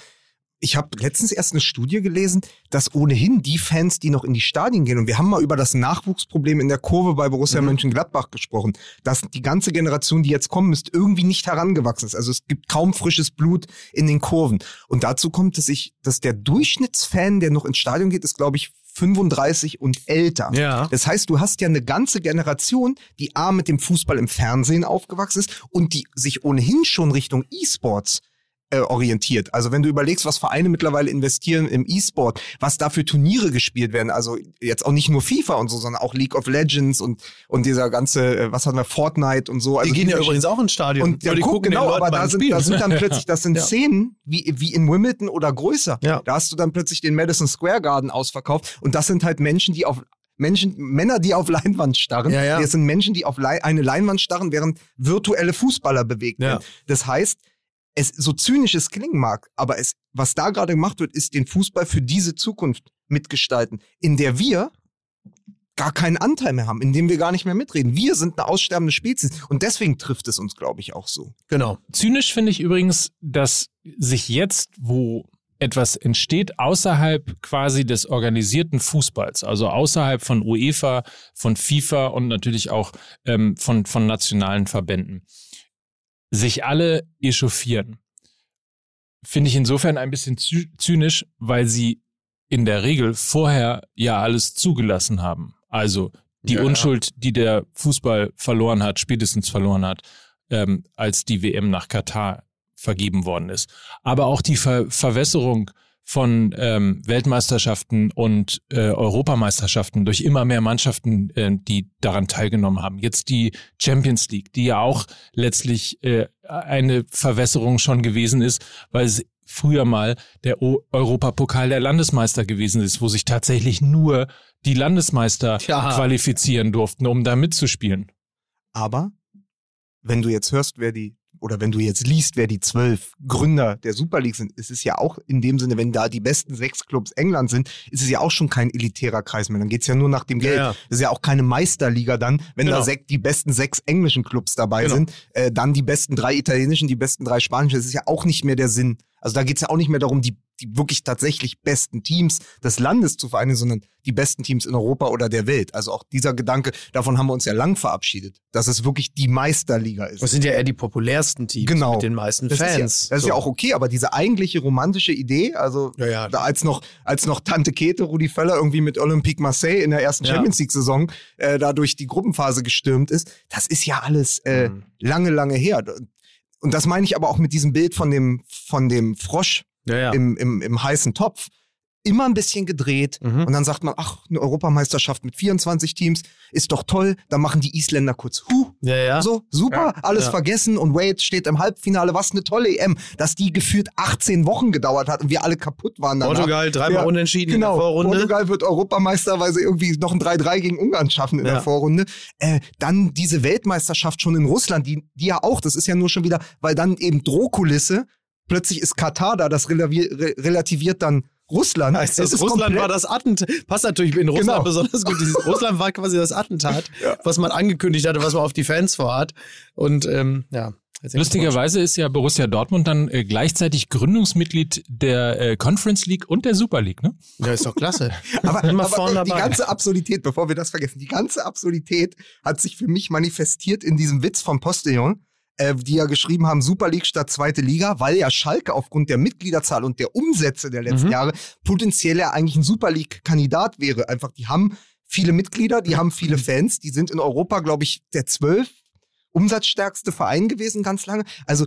ich habe letztens erst eine Studie gelesen, dass ohnehin die Fans, die noch in die Stadien gehen, und wir haben mal über das Nachwuchsproblem in der Kurve bei Borussia Mhm. Mönchengladbach gesprochen, dass die ganze Generation, die jetzt kommen ist, irgendwie nicht herangewachsen ist. Also es gibt kaum frisches Blut in den Kurven. Und dazu kommt, dass ich, dass der Durchschnittsfan, der noch ins Stadion geht, ist, glaube ich, 35 und älter. Ja. Das heißt, du hast ja eine ganze Generation, die A mit dem Fußball im Fernsehen aufgewachsen ist und die sich ohnehin schon Richtung E-Sports äh, orientiert. Also wenn du überlegst, was Vereine mittlerweile investieren im E-Sport, was da für Turniere gespielt werden, also jetzt auch nicht nur FIFA und so, sondern auch League of Legends und, und dieser ganze, äh, was hatten wir, Fortnite und so. Also die gehen ja übrigens auch ins Stadion. und ja, guck, gucken genau, aber da sind, da sind dann plötzlich, das sind Ja. Szenen wie, wie in Wimbledon oder größer. Ja. Da hast du dann plötzlich den Madison Square Garden ausverkauft und das sind halt Menschen, die auf Menschen, Männer, die auf Leinwand starren. Ja, ja. Das sind Menschen, die auf Lei eine Leinwand starren, während virtuelle Fußballer bewegt werden. Das heißt, es so zynisch es klingen mag, aber es, was da gerade gemacht wird, ist den Fußball für diese Zukunft mitgestalten, in der wir gar keinen Anteil mehr haben, in dem wir gar nicht mehr mitreden. Wir sind eine aussterbende Spezies und deswegen trifft es uns, glaube ich, auch so. Genau. Zynisch finde ich übrigens, dass sich jetzt, wo etwas entsteht außerhalb quasi des organisierten Fußballs, also außerhalb von UEFA, von FIFA und natürlich auch ähm, von, von nationalen Verbänden, sich alle echauffieren. Finde ich insofern ein bisschen zy- zynisch, weil sie in der Regel vorher ja alles zugelassen haben. Also die Ja, ja. Unschuld, die der Fußball verloren hat, spätestens verloren hat, ähm, als die WM nach Katar vergeben worden ist. Aber auch die Ver Verwässerung von ähm, Weltmeisterschaften und äh, Europameisterschaften durch immer mehr Mannschaften, äh, die daran teilgenommen haben. Jetzt die Champions League, die ja auch letztlich äh, eine Verwässerung schon gewesen ist, weil es früher mal der o Europapokal der Landesmeister gewesen ist, wo sich tatsächlich nur die Landesmeister Ja. qualifizieren durften, um da mitzuspielen. Aber wenn du jetzt hörst, wer die, oder wenn du jetzt liest, wer die zwölf Gründer der Super League sind, ist es ja auch in dem Sinne, wenn da die besten sechs Clubs England sind, ist es ja auch schon kein elitärer Kreis mehr. Dann geht's ja nur nach dem Geld. Ja, ja. Das ist ja auch keine Meisterliga dann, wenn Genau. da die besten sechs englischen Clubs dabei Genau. sind, äh, dann die besten drei italienischen, die besten drei spanischen. Das ist ja auch nicht mehr der Sinn. Also da geht's ja auch nicht mehr darum, die, die wirklich tatsächlich besten Teams des Landes zu vereinen, sondern die besten Teams in Europa oder der Welt. Also auch dieser Gedanke, davon haben wir uns ja lang verabschiedet, dass es wirklich die Meisterliga ist. Das sind ja eher die populärsten Teams Genau. mit den meisten Das Fans. ist, ja, das ist So. ja auch okay, aber diese eigentliche romantische Idee, also Ja, ja. als noch, als noch Tante Kete, Rudi Völler irgendwie mit Olympique Marseille in der ersten. Champions League-Saison äh, da durch die Gruppenphase gestürmt ist, das ist ja alles äh, Mhm. lange, lange her. Und das meine ich aber auch mit diesem Bild von dem, von dem Frosch Ja, ja. im, im, im heißen Topf. Immer ein bisschen gedreht Mhm. und dann sagt man, ach, eine Europameisterschaft mit 24 Teams ist doch toll. Dann machen die Isländer kurz, huh, ja, ja. so, super, alles ja. vergessen und Wade steht im Halbfinale. Was eine tolle EM, dass die gefühlt 18 Wochen gedauert hat und wir alle kaputt waren danach. Portugal dreimal unentschieden Genau, in der Vorrunde. Portugal wird Europameister, weil sie irgendwie noch ein 3-3 gegen Ungarn schaffen in der Vorrunde. Äh, dann diese Weltmeisterschaft schon in Russland, die, die ja auch, das ist ja nur schon wieder, weil dann eben Drohkulisse, plötzlich ist Katar da, das relativiert dann Russland. Heißt das, Russland war das Attentat. Passt natürlich in Russland Genau. besonders gut. Dieses Russland war quasi das Attentat, was man angekündigt hatte, was man auf die Fans vorhat. Und ähm, ja. Lustigerweise ist ja Borussia Dortmund dann äh, gleichzeitig Gründungsmitglied der äh, Conference League und der Super League, ne? Ja, ist doch klasse. Aber, Immer aber vorne die ganze Absurdität, bevor wir das vergessen, die ganze Absurdität hat sich für mich manifestiert in diesem Witz vom Postillon, äh, die ja geschrieben haben, Super League statt zweite Liga, weil ja Schalke aufgrund der Mitgliederzahl und der Umsätze der letzten Mhm. Jahre potenziell ja eigentlich ein Super League-Kandidat wäre. Einfach, die haben viele Mitglieder, die haben viele Fans, die sind in Europa, glaube ich, der zwölf umsatzstärkste Verein gewesen ganz lange. Also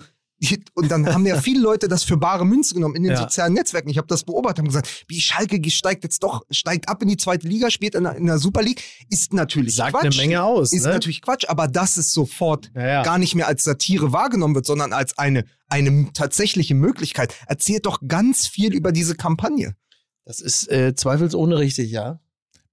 und dann haben ja viele Leute das für bare Münze genommen in den Ja. sozialen Netzwerken. Ich habe das beobachtet und gesagt, wie Schalke steigt jetzt doch, steigt ab in die zweite Liga, spielt in der, in der Super League, ist natürlich Sagt Quatsch. eine Menge aus. Ist ne? natürlich Quatsch, aber dass es sofort Ja, ja. gar nicht mehr als Satire wahrgenommen wird, sondern als eine, eine tatsächliche Möglichkeit, erzählt doch ganz viel über diese Kampagne. Das ist äh, zweifelsohne richtig, ja.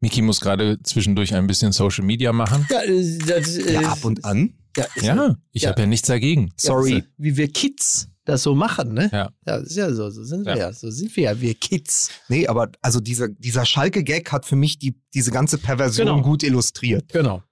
Miki muss gerade zwischendurch ein bisschen Social Media machen. Ja, äh, das, äh, Ja, ab und an. Ja, ist Ja, ich Ja. habe ja nichts dagegen. Sorry. Ja, wie wir Kids das so machen, ne? Ja. Ja, das ist ja so, so sind wir Ja. ja. So sind wir ja, wir Kids. Nee, aber also dieser, dieser Schalke-Gag hat für mich die, diese ganze Perversion Genau. gut illustriert. Genau.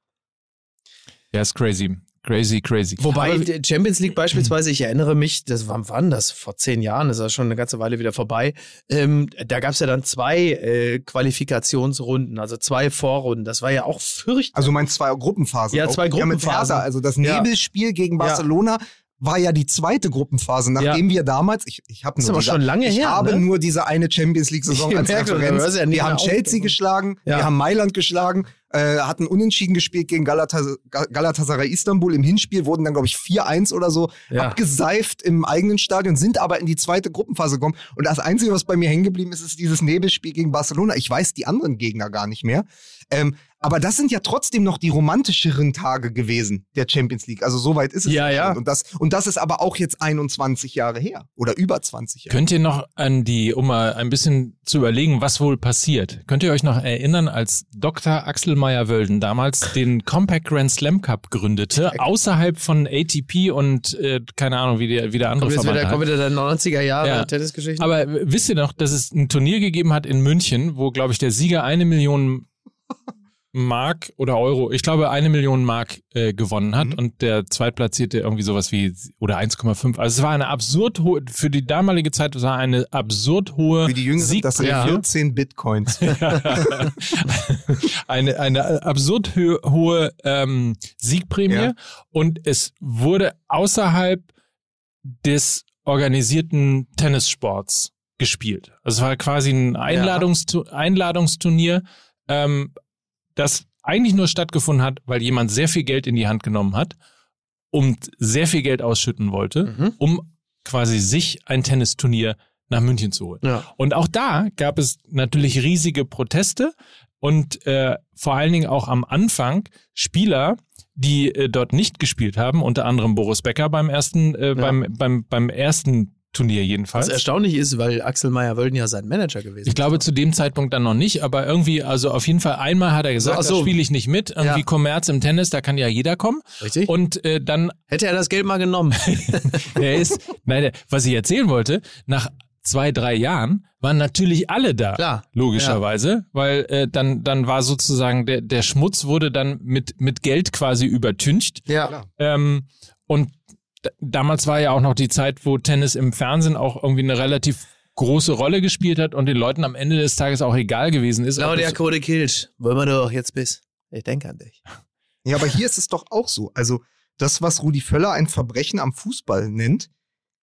Ja, ist crazy. Crazy, crazy. Wobei Aber- die Champions League beispielsweise, ich erinnere mich, das wann wann das? Vor zehn Jahren, das ist ja schon eine ganze Weile wieder vorbei. Ähm, da gab es ja dann zwei äh, Qualifikationsrunden, also zwei Vorrunden. Das war ja auch fürchterlich. Also mein zwei Gruppenphasen. Ja, zwei Ja, Gruppenphasen. Hertha. Also das Ja. Nebelspiel gegen Barcelona war ja die zweite Gruppenphase, nachdem wir damals, ich, ich habe nur diese, schon lange ich her. habe ne? nur diese eine Champions League Saison als Referenz. ja wir haben. Chelsea geschlagen, Ja. wir haben Mailand geschlagen äh, hatten unentschieden gespielt gegen Galatas Galatasaray Istanbul im Hinspiel, wurden dann, glaube ich, 4-1 oder so Ja. abgeseift im eigenen Stadion, sind aber in die zweite Gruppenphase gekommen. Und das Einzige, was bei mir hängen geblieben ist, ist dieses Nebelspiel gegen Barcelona. Ich weiß die anderen Gegner gar nicht mehr. Ähm, aber das sind ja trotzdem noch die romantischeren Tage gewesen der Champions League. Also so weit ist es Ja, schon. ja. Und das, und das ist aber auch jetzt 21 Jahre her oder über 20 Jahre. Könnt ihr noch an die, um mal ein bisschen zu überlegen, was wohl passiert, könnt ihr euch noch erinnern, als Dr. Axel Meyer-Wölden damals den Compact Grand Slam Cup gründete, außerhalb von ATP und äh, keine Ahnung, wie der, wie der andere Kommt Verband wieder, kommt wieder der 90er Jahre Ja. Tennisgeschichte. Aber wisst ihr noch, dass es ein Turnier gegeben hat in München, wo, glaube ich, der Sieger eine Million Mark oder Euro, ich glaube eine Million Mark äh, gewonnen hat Mhm. und der Zweitplatzierte irgendwie sowas wie oder 1,5. Also es war eine absurd hohe, für die damalige Zeit war eine absurd hohe Für die Jüngeren, das sind Siegprämie. 14 Bitcoins. eine, eine absurd hohe ähm, Siegprämie Ja. und es wurde außerhalb des organisierten Tennissports gespielt. Also es war quasi ein Einladungstu Einladungsturnier, ähm, das eigentlich nur stattgefunden hat, weil jemand sehr viel Geld in die Hand genommen hat und sehr viel Geld ausschütten wollte, Mhm. um quasi sich ein Tennisturnier nach München zu holen. ja. Und auch da gab es natürlich riesige Proteste und äh, vor allen Dingen auch am Anfang Spieler, die äh, dort nicht gespielt haben, unter anderem Boris Becker beim ersten, äh, beim, beim, beim ersten Turnier Was jedenfalls. erstaunlich ist, weil Axel Meyer-Wölden ja sein Manager gewesen Ich glaube zu dem Zeitpunkt dann noch nicht, aber irgendwie, also auf jeden Fall einmal hat er gesagt, Ach so. da spiele ich nicht mit. Irgendwie Ja. Kommerz im Tennis, da kann ja jeder kommen. ist. Richtig? Und äh, dann Hätte er das Geld mal genommen. Er ist, nein, der, was ich erzählen wollte, nach zwei, drei Jahren waren natürlich alle da. Klar. Logischerweise, weil äh, dann, dann war sozusagen der, der Schmutz wurde dann mit, mit Geld quasi übertüncht. Ja. Ähm, und damals war ja auch noch die Zeit, wo Tennis im Fernsehen auch irgendwie eine relativ große Rolle gespielt hat und den Leuten am Ende des Tages auch egal gewesen ist. Claudia Code Kilt, wo immer du auch jetzt bist. Ich denke an dich. Ja, aber hier ist es doch auch so. Also das, was Rudi Völler ein Verbrechen am Fußball nennt,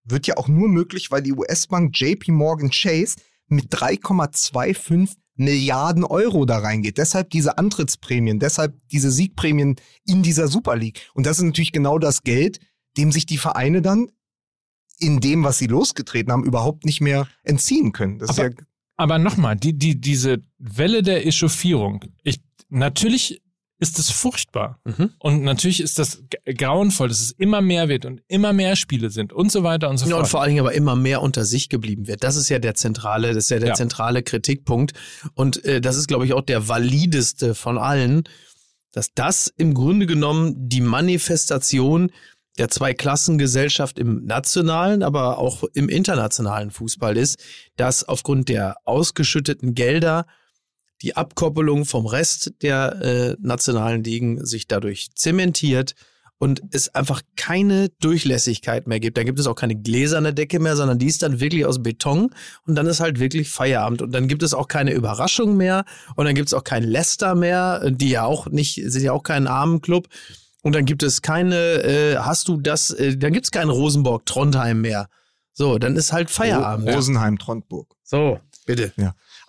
wird ja auch nur möglich, weil die US-Bank JP Morgan Chase mit 3,25 Milliarden Euro da reingeht. Deshalb diese Antrittsprämien, deshalb diese Siegprämien in dieser Super League. Und das ist natürlich genau das Geld, dem sich die Vereine dann in dem, was sie losgetreten haben, überhaupt nicht mehr entziehen können. Das Aber- ist ja Aber nochmal, die, die, diese Welle der Echauffierung, ich, natürlich ist es furchtbar. Mhm. Und natürlich ist das grauenvoll, dass es immer mehr wird und immer mehr Spiele sind und so weiter und so Ja, und fort. vor allen Dingen aber immer mehr unter sich geblieben wird. Das ist ja der zentrale, das ist ja der Ja. zentrale Kritikpunkt. Und äh, das ist, glaube ich, auch der valideste von allen, dass das im Grunde genommen die Manifestation der Zweiklassengesellschaft im nationalen, aber auch im internationalen Fußball ist, dass aufgrund der ausgeschütteten Gelder die Abkoppelung vom Rest der äh, nationalen Ligen sich dadurch zementiert und es einfach keine Durchlässigkeit mehr gibt. Da gibt es auch keine gläserne Decke mehr, sondern die ist dann wirklich aus Beton und dann ist halt wirklich Feierabend und dann gibt es auch keine Überraschung mehr und dann gibt es auch kein Leicester mehr, die ja auch nicht, sind ja auch kein Armenclub und dann gibt es keine, äh, hast du das, äh, dann gibt es keinen Rosenborg-Trondheim mehr. So, dann ist halt Feierabend. Rosenheim, Trondburg. So, bitte.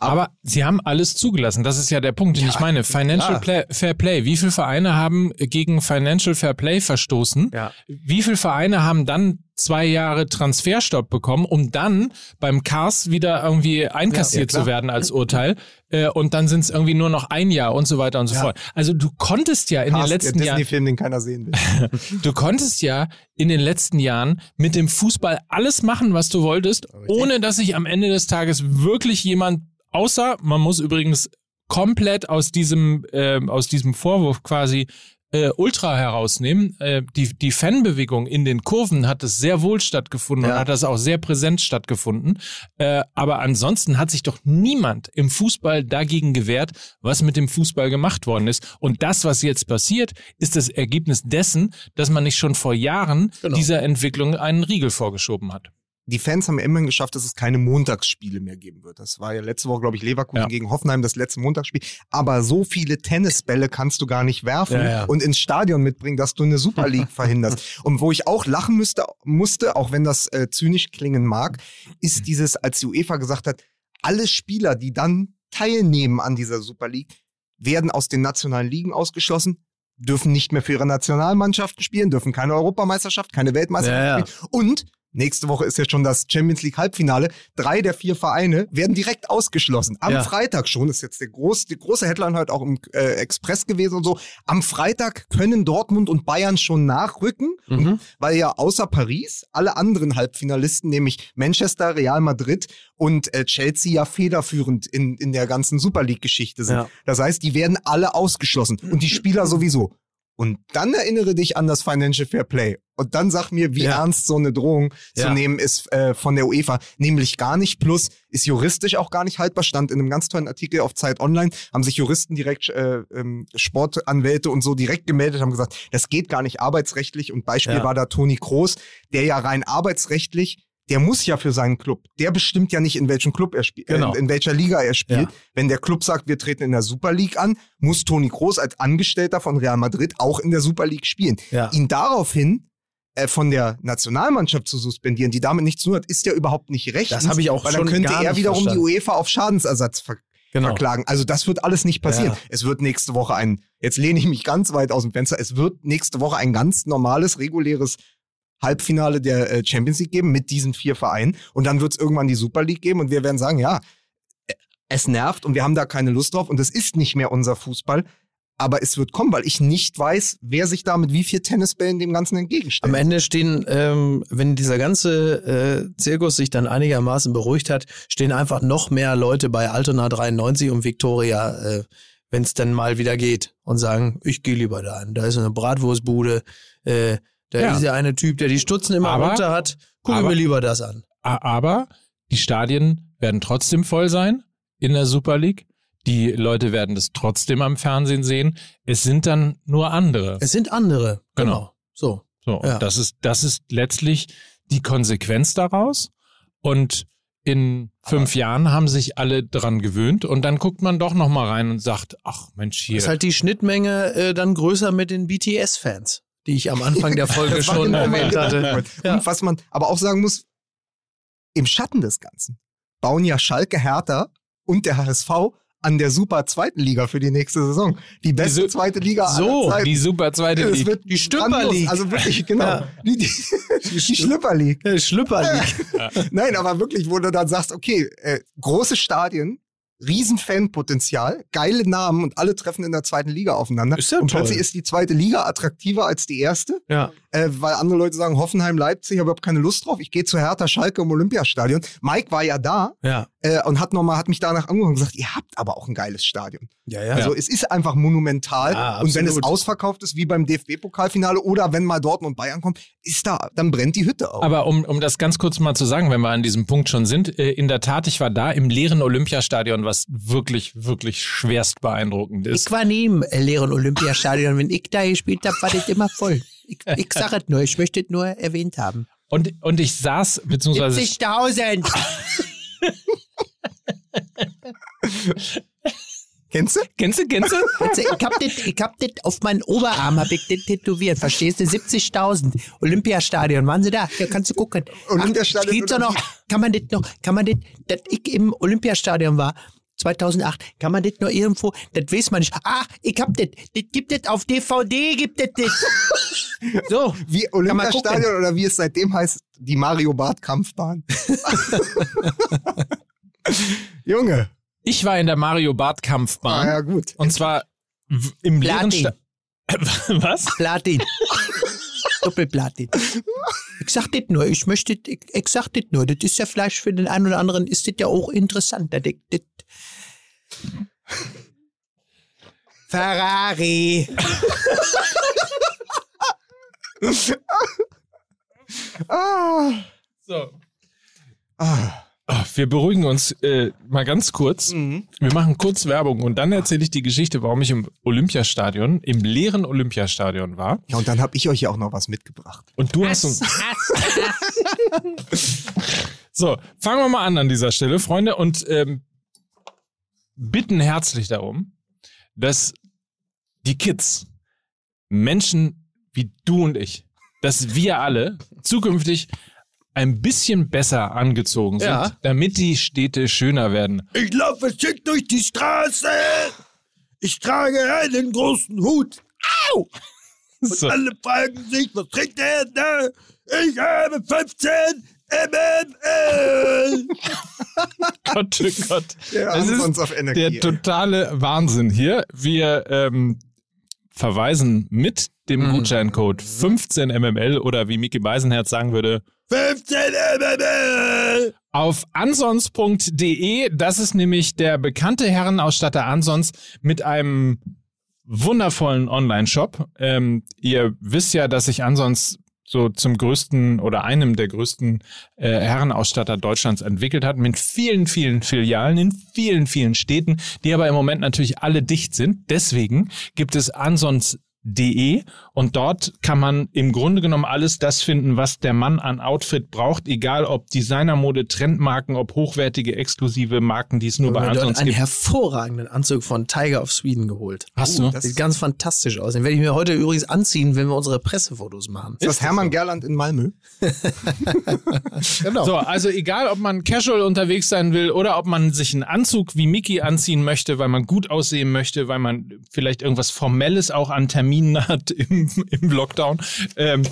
Aber sie haben alles zugelassen. Das ist ja der Punkt, den Ja, ich meine. Financial. Play, Fair Play. Wie viele Vereine haben gegen Financial Fair Play verstoßen? Ja. Wie viele Vereine haben dann zwei Jahre Transferstopp bekommen, um dann beim Cars wieder irgendwie einkassiert Ja, zu werden als Urteil? Äh, und dann sind es irgendwie nur noch ein Jahr und so weiter und so fort. Also du konntest ja in den letzten Jahren Disney-Film, den keiner sehen will. Du konntest ja in den letzten Jahren mit dem Fußball alles machen, was du wolltest, ohne dass sich am Ende des Tages wirklich jemand, außer man muss übrigens komplett aus diesem, ähm, aus diesem Vorwurf quasi äh, Ultra herausnehmen. Äh, die, die Fanbewegung in den Kurven hat es sehr wohl stattgefunden Ja. und hat das auch sehr präsent stattgefunden. Äh, aber ansonsten hat sich doch niemand im Fußball dagegen gewehrt, was mit dem Fußball gemacht worden ist. Und das, was jetzt passiert, ist das Ergebnis dessen, dass man nicht schon vor Jahren Genau. dieser Entwicklung einen Riegel vorgeschoben hat. Die Fans haben immerhin geschafft, dass es keine Montagsspiele mehr geben wird. Das war ja letzte Woche, glaube ich, Leverkusen Ja. gegen Hoffenheim, das letzte Montagsspiel. Aber so viele Tennisbälle kannst du gar nicht werfen Ja, ja. und ins Stadion mitbringen, dass du eine Super League verhinderst. Und wo ich auch lachen müsste, musste, auch wenn das äh, zynisch klingen mag, ist dieses, als die UEFA gesagt hat, alle Spieler, die dann teilnehmen an dieser Super League, werden aus den nationalen Ligen ausgeschlossen, dürfen nicht mehr für ihre Nationalmannschaften spielen, dürfen keine Europameisterschaft, keine Weltmeisterschaft spielen. Und nächste Woche ist ja schon das Champions League Halbfinale. Drei der vier Vereine werden direkt ausgeschlossen. Am Ja. Freitag schon, ist jetzt der groß, die große Headline heute auch im äh, Express gewesen und so. Am Freitag können Dortmund und Bayern schon nachrücken, Mhm. und, weil ja außer Paris alle anderen Halbfinalisten, nämlich Manchester, Real Madrid und äh, Chelsea ja federführend in, in der ganzen Super League-Geschichte sind. Ja. Das heißt, die werden alle ausgeschlossen und die Spieler sowieso. Und dann erinnere dich an das Financial Fair Play. Und dann sag mir, wie Ja. ernst so eine Drohung zu Ja. nehmen ist äh, von der UEFA. Nämlich gar nicht. Plus ist juristisch auch gar nicht haltbar. Stand in einem ganz tollen Artikel auf Zeit Online. Haben sich Juristen direkt, äh, ähm, Sportanwälte und so direkt gemeldet, haben gesagt, das geht gar nicht arbeitsrechtlich. Und Beispiel Ja. war da Toni Kroos, der ja rein arbeitsrechtlich der muss ja für seinen Club. Der bestimmt ja nicht, in welchem Club er spielt, Genau. in, in welcher Liga er spielt. Ja. Wenn der Club sagt, wir treten in der Super League an, muss Toni Kroos als Angestellter von Real Madrid auch in der Super League spielen. Ja. Ihn daraufhin äh, von der Nationalmannschaft zu suspendieren, die damit nichts zu tun hat, ist ja überhaupt nicht recht. Das habe ich auch Weil dann schon könnte gar er nicht wiederum verstanden. die UEFA auf Schadensersatz ver Genau. verklagen. Also das wird alles nicht passieren. Ja. Es wird nächste Woche ein, jetzt lehne ich mich ganz weit aus dem Fenster, es wird nächste Woche ein ganz normales, reguläres Halbfinale der äh, Champions League geben mit diesen vier Vereinen und dann wird es irgendwann die Super League geben und wir werden sagen, ja, äh, es nervt und wir haben da keine Lust drauf und es ist nicht mehr unser Fußball, aber es wird kommen, weil ich nicht weiß, wer sich da mit wie viel Tennisbällen dem Ganzen entgegenstellt. Am Ende stehen, ähm, wenn dieser ganze äh, Zirkus sich dann einigermaßen beruhigt hat, stehen einfach noch mehr Leute bei Altona 93 und Victoria, äh, wenn es dann mal wieder geht und sagen, ich gehe lieber dahin. Da ist eine Bratwurstbude, äh, da Ja. ist ja eine Typ, der die Stutzen immer Aber- runter hat. Guck aber- mir lieber das an. Aber die Stadien werden trotzdem voll sein in der Super League. Die Leute werden das trotzdem am Fernsehen sehen. Es sind dann nur andere. Es sind andere. Genau. Genau. So. So, Ja. und das ist, das ist letztlich die Konsequenz daraus. Und in fünf Jahren haben sich alle dran gewöhnt und dann guckt man doch noch mal rein und sagt, ach Mensch, hier. Ist halt die Schnittmenge äh, dann größer mit den BTS-Fans, die ich am Anfang der Folge schon genau erwähnt hatte. Ja. Und was man aber auch sagen muss, im Schatten des Ganzen bauen ja Schalke, Hertha und der HSV an der super zweiten Liga für die nächste Saison. Die beste Diese- zweite Liga so, die super zweite Liga. Die grandios. League. Also wirklich, genau. Ja. Die, die, die Schlüpper League. Äh, Schlüpperlieg. Nein, aber wirklich, wo du dann sagst, okay, äh, große Stadien, riesen Fanpotenzial, geile Namen und alle treffen in der zweiten Liga aufeinander. Ist ja und toll. plötzlich ist die zweite Liga attraktiver als die erste. Ja. Äh, weil andere Leute sagen, Hoffenheim, Leipzig, ich habe überhaupt keine Lust drauf. Ich gehe zu Hertha Schalke im Olympiastadion. Mike war ja da Ja. äh, und hat nochmal, hat mich danach angerufen und gesagt, ihr habt aber auch ein geiles Stadion. Ja, ja. Also es ist einfach monumental. Ja, und wenn es ausverkauft ist, wie beim DFB-Pokalfinale oder wenn mal Dortmund und Bayern kommt, ist da, dann brennt die Hütte auf. Aber um, um das ganz kurz mal zu sagen, wenn wir an diesem Punkt schon sind, äh, in der Tat, ich war da im leeren Olympiastadion, was wirklich, wirklich schwerst beeindruckend ist. Ich war nie im leeren Olympiastadion. Wenn ich da gespielt habe, war das immer voll. Ich, ich sag es nur, ich möchte es nur erwähnt haben. Und, und ich saß, beziehungsweise 70.000! Kennst du? Kennst du, kennst du? Ich hab das, ich hab das auf meinen Oberarm hab ich das tätowiert, verstehst du? 70.000. Olympiastadion, waren sie da? Ja, kannst du gucken. Olympiastadion Ach, geht's doch noch, kann man das noch, kann man das, dass ich im Olympiastadion war, 2008, kann man das noch irgendwo, das weiß man nicht. Ach, ich hab das, das gibt es auf DVD, gibt es das. So. Wie Olympiastadion oder wie es seitdem heißt, die Mario Barth Kampfbahn. Junge. Ich war in der Mario Bart Ah, Kampfbahn. ja, gut. Und zwar im leeren Platin. Sta Was? Platin. Doppelplatin. Ich sag das nur, ich möchte, ich, ich sag das nur, das ist ja vielleicht für den einen oder anderen, ist das ja auch interessant. Das, das Ferrari. Ah. So. Ah. Ah, Wir beruhigen uns äh, mal ganz kurz. Mhm. Wir machen kurz Werbung und dann erzähle ich die Geschichte, warum ich im Olympiastadion, im leeren Olympiastadion war. Ja, und dann habe ich euch ja auch noch was mitgebracht. Und du hast uns. So, fangen wir mal an an dieser Stelle, Freunde, und ähm, bitten herzlich darum, dass die Kids, Menschen wie du und ich, dass wir alle zukünftig ein bisschen besser angezogen sind, Ja. damit die Städte schöner werden. Ich laufe schick durch die Straße. ich trage einen großen Hut. Au! Und So. alle fragen sich, was trinkt der da? Ich habe 15 MML. Gott, oh Gott. Der Es ist Ansonst auf Energie. Der totale Wahnsinn hier. Wir ähm, verweisen mit dem Mhm. Gutscheincode 15mml oder wie Mickey Beisenherz sagen würde, 15 MML. auf ansons.de. Das ist nämlich der bekannte Herrenausstatter Ansons mit einem wundervollen Online-Shop. Ähm, ihr wisst ja, dass sich Ansons so zum größten oder einem der größten äh, Herrenausstatter Deutschlands entwickelt hat, mit vielen, vielen Filialen in vielen, vielen Städten, die aber im Moment natürlich alle dicht sind. Deswegen gibt es ansons.de und dort kann man im Grunde genommen alles das finden, was der Mann an Outfit braucht, egal ob Designermode, Trendmarken, ob hochwertige, exklusive Marken, die es nur Ich bei dort Ansons einen gibt. hervorragenden Anzug von Tiger of Sweden geholt. Hast du? das Sieht ist, ganz fantastisch aus. Den werde ich mir heute übrigens anziehen, wenn wir unsere Pressefotos machen. ist das Hermann Gerland in Malmö? Genau. So, also egal, ob man casual unterwegs sein will oder ob man sich einen Anzug wie Mickey anziehen möchte, weil man gut aussehen möchte, weil man vielleicht irgendwas Formelles auch an Terminen hat im, im Lockdown. Ähm,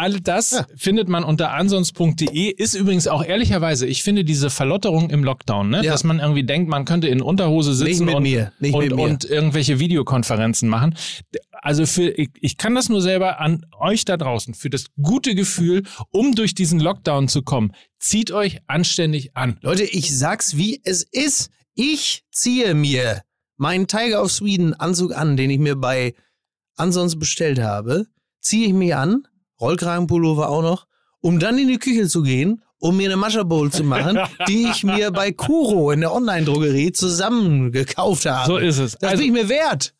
all das findet man unter ansons.de. Ist übrigens auch ehrlicherweise, ich finde diese Verlotterung im Lockdown, ne? Ja. dass man irgendwie denkt, man könnte in Unterhose sitzen und, und, und irgendwelche Videokonferenzen machen. Also für, ich, ich kann das nur selber an euch da draußen, für das gute Gefühl, um durch diesen Lockdown zu kommen, zieht euch anständig an. Leute, ich sag's wie es ist. Ich ziehe mir meinen Tiger of Sweden Anzug an, den ich mir bei Ansons bestellt habe. Ziehe ich mir an, Rollkragenpullover auch noch, um dann in die Küche zu gehen, um mir eine Mascha Bowl zu machen, die ich mir bei Kuro in der Online-Drogerie zusammen gekauft habe. So ist es. Das Also, bin ich mir wert.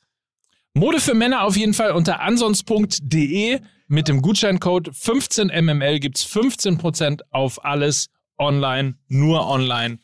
Mode für Männer auf jeden Fall unter ansons.de mit dem Gutscheincode 15mml gibt's 15% auf alles online, nur online.